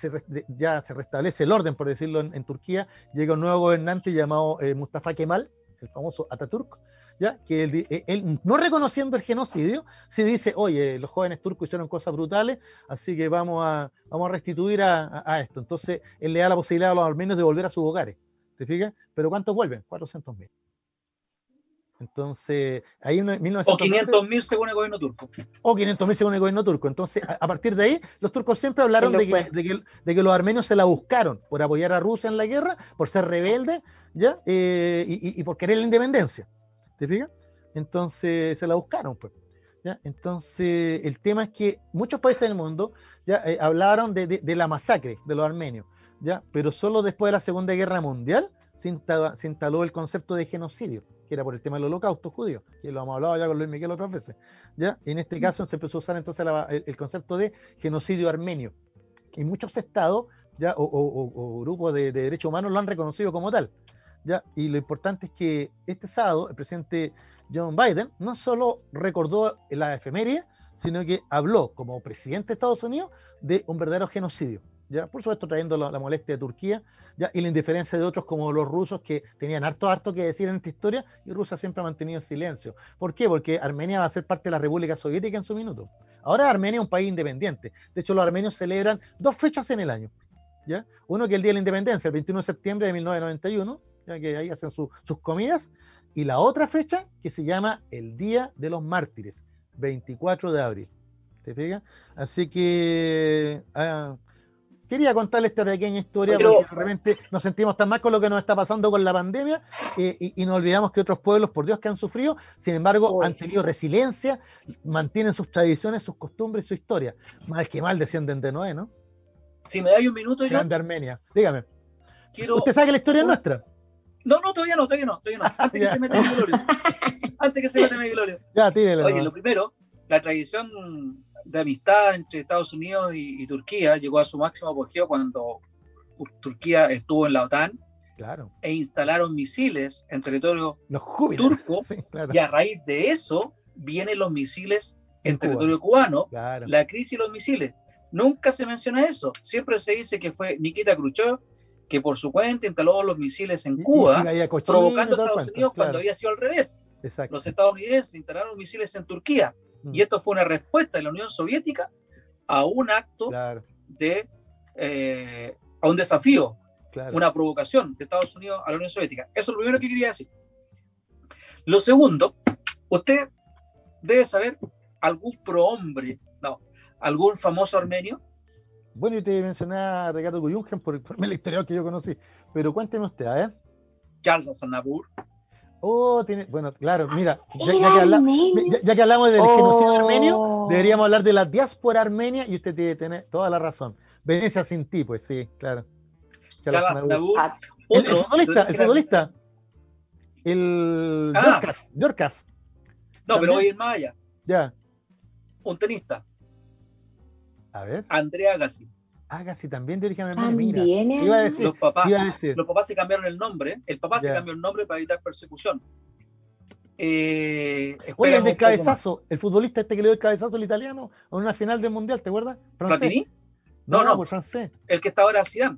restablece el orden, por decirlo, en, Turquía, llega un nuevo gobernante llamado eh, Mustafa Kemal, el famoso Ataturk, ¿ya? que él, él, no reconociendo el genocidio, se dice, oye, los jóvenes turcos hicieron cosas brutales, así que vamos a, vamos a restituir a, a esto. Entonces, él le da la posibilidad a los armenios de volver a sus hogares. ¿Te fijas? Pero ¿cuántos vuelven? 400.000. Entonces, ahí en 1920, O 500.000 según el gobierno turco. O 500.000 según el gobierno turco. Entonces, a, partir de ahí, los turcos siempre hablaron de que, de que, los armenios se la buscaron por apoyar a Rusia en la guerra, por ser rebeldes, ¿ya? Eh, y, por querer la independencia. ¿Te fijas? Entonces, se la buscaron, pues. ¿ya? Entonces, el tema es que muchos países del mundo ya eh, hablaron de, de, la masacre de los armenios, ¿ya? Pero solo después de la Segunda Guerra Mundial se instaló el concepto de genocidio que era por el tema del holocausto judío, que lo hemos hablado ya con Luis Miguel otras veces. ¿ya? En este caso se empezó a usar entonces el, concepto de genocidio armenio. Y muchos estados ¿ya? O, grupos de, derechos humanos lo han reconocido como tal. ¿ya? Y lo importante es que este sábado el presidente John Biden no solo recordó la efeméride, sino que habló como presidente de Estados Unidos de un verdadero genocidio. Por supuesto trayendo la, molestia de Turquía ¿ya? y la indiferencia de otros como los rusos que tenían harto harto que decir en esta historia y Rusia siempre ha mantenido silencio. ¿Por qué? Porque Armenia va a ser parte de la República Soviética en su minuto. Ahora Armenia es un país independiente. De hecho, los armenios celebran dos fechas en el año. ¿ya? Uno que es el Día de la Independencia, el 21 de septiembre de 1991, ya que ahí hacen sus comidas, y la otra fecha que se llama el Día de los Mártires, 24 de abril. ¿Te fijas? Así que ah, quería contarle esta pequeña historia porque realmente nos sentimos tan mal con lo que nos está pasando con la pandemia eh, y, nos olvidamos que otros pueblos, por Dios, que han sufrido, sin embargo, han tenido resiliencia, mantienen sus tradiciones, sus costumbres y su historia. Mal que mal descienden de Noé, ¿no? Si me dais un minuto, yo. de Armenia. Dígame. ¿Usted sabe que la historia es nuestra? No, no, todavía no, todavía no, todavía no. Antes que se meta mi gloria. Antes que se meta mi gloria. Ya, tírele. Oye, lo primero, la tradición de amistad entre Estados Unidos y, Turquía llegó a su máximo apogeo cuando Turquía estuvo en la OTAN claro. e instalaron misiles en territorio turco y a raíz de eso vienen los misiles en, territorio cubano, la crisis de los misiles. Nunca se menciona eso, siempre se dice que fue Nikita Khrushchev que por su cuenta instaló los misiles en Cuba, provocando a Estados Unidos cuando había sido al revés. Los estadounidenses instalaron misiles en Turquía. Y esto fue una respuesta de la Unión Soviética a un acto de, eh, a un desafío, una provocación de Estados Unidos a la Unión Soviética. Eso es lo primero que quería decir. Lo segundo, usted debe saber algún prohombre, no, algún famoso armenio. Bueno, yo te mencioné a Ricardo Guyungen por, el historial que yo conocí, pero cuénteme usted, a ver. Charles Aznavour. Oh, tiene, bueno, claro, mira, ya, que, hablamos del genocidio armenio, oh. deberíamos hablar de la diáspora armenia y usted tiene, toda la razón. Venecia sin ti, pues sí, claro. Ah, el, el, futbolista, el futbolista. El ah. No, pero hoy en Maya. Ya. Un tenista. A ver. Andrea Agassi. Agassi también de origen armenio. Mira, iba a decir, los, papás, los papás se cambiaron el nombre. El papá se cambió el nombre para evitar persecución. Eh, Oye, el del cabezazo, el futbolista este que le dio el cabezazo al italiano en una final del mundial, ¿te acuerdas? ¿Platini? No, no, por francés. El que está ahora Zidane.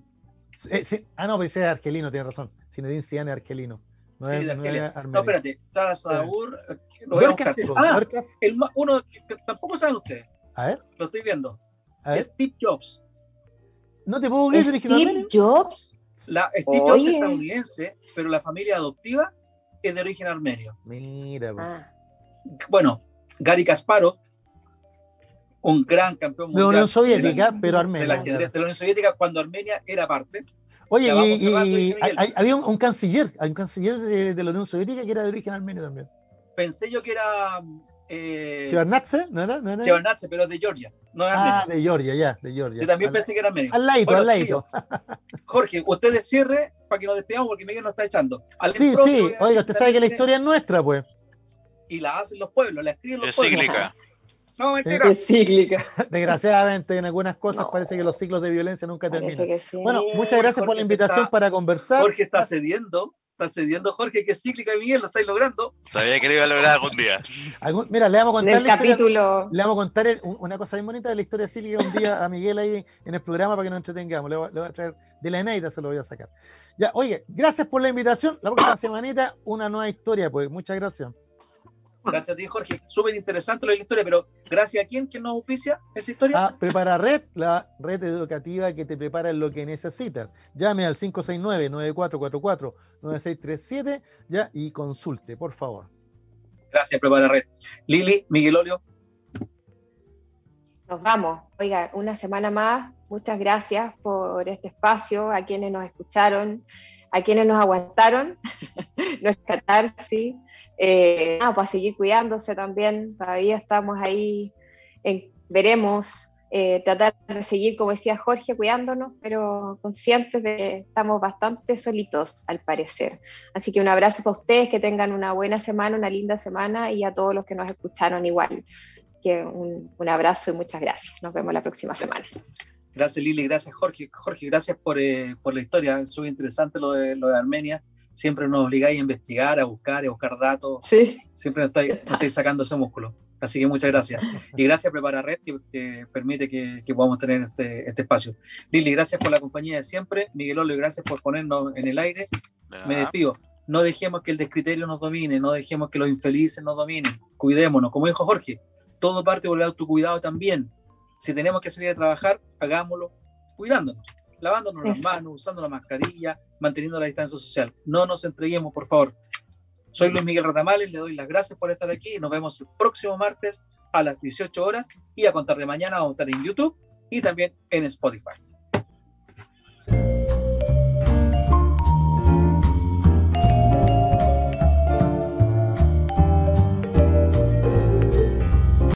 Eh, ah, no, pero ese es argelino, tiene razón. Zinedine Zidane es argelino. No, sí, es, no, no, espérate. Sara Saúl. Eh, ah, el, uno que tampoco saben ustedes. A ver. Lo estoy viendo. Es Steve Jobs. ¿No te puedo creer Steve Jobs. La, Steve Jobs es estadounidense, pero la familia adoptiva es de origen armenio. Mira. Ah. Bueno, Gary Kasparov, un gran campeón mundial. De la Unión Soviética, pero armenia. De la, de la Unión Soviética cuando Armenia era parte. Oye, y, había un, canciller, un canciller de, la Unión Soviética que era de origen armenio también. Pensé yo que era eh, ¿No era? ¿No era? pero de Georgia. No ah, de Georgia, ya, de Georgia. Yo también pensé que era Armenia. Al ladito, al ladito. Jorge, usted cierre para que nos despidamos porque Miguel nos está echando. sí, sí, oiga, usted sabe que la historia es nuestra, pues. Y la hacen los pueblos, la escriben los es pueblos. Cíclica. No, mentira. Es cíclica. Desgraciadamente, en algunas cosas parece que los ciclos de violencia nunca terminan. Bueno, muchas gracias por la invitación para conversar. Jorge está cediendo Está cediendo Jorge, que es cíclica y Miguel, lo estáis logrando. Sabía que lo iba a lograr algún día. mira, le vamos a contar, capítulo... le vamos a contar una cosa bien bonita de la historia cíclica un día a Miguel ahí en el programa para que nos entretengamos. Le voy, a traer de la Eneida, se lo voy a sacar. Ya, oye, gracias por la invitación. La próxima semanita, una nueva historia, pues. Muchas gracias. Gracias a ti, Jorge. Súper interesante la historia, pero ¿gracias a quién? ¿Quién nos auspicia esa historia? Ah, Prepara Red, la red educativa que te prepara en lo que necesitas. Llame al 569-9444-9637 ya, y consulte, por favor. Gracias, Prepara Red. Lili, Miguel Olio. Nos vamos. Oiga, una semana más. Muchas gracias por este espacio, a quienes nos escucharon, a quienes nos aguantaron, no es catarsis eh, para seguir cuidándose también, todavía estamos ahí, veremos, eh, tratar de seguir, como decía Jorge, cuidándonos, pero conscientes de que estamos bastante solitos al parecer. Así que un abrazo para ustedes, que tengan una buena semana, una linda semana y a todos los que nos escucharon igual. Que un, abrazo y muchas gracias. Nos vemos la próxima semana. Gracias Lili, gracias Jorge. Jorge, gracias por, eh, por la historia. Es muy interesante lo de, lo de Armenia siempre nos obligáis a investigar, a buscar, a buscar datos. Sí. Siempre nos estáis, sacando ese músculo. Así que muchas gracias. Y gracias a Prepara Red que, permite que, podamos tener este, este, espacio. Lili, gracias por la compañía de siempre. Miguel Olo, gracias por ponernos en el aire. Me despido. No dejemos que el descriterio nos domine, no dejemos que los infelices nos dominen. Cuidémonos. Como dijo Jorge, todo parte por el autocuidado también. Si tenemos que salir a trabajar, hagámoslo cuidándonos lavándonos las manos, usando la mascarilla, manteniendo la distancia social. No nos entreguemos, por favor. Soy Luis Miguel Ratamales, le doy las gracias por estar aquí. Nos vemos el próximo martes a las 18 horas y a contar de mañana vamos a estar en YouTube y también en Spotify.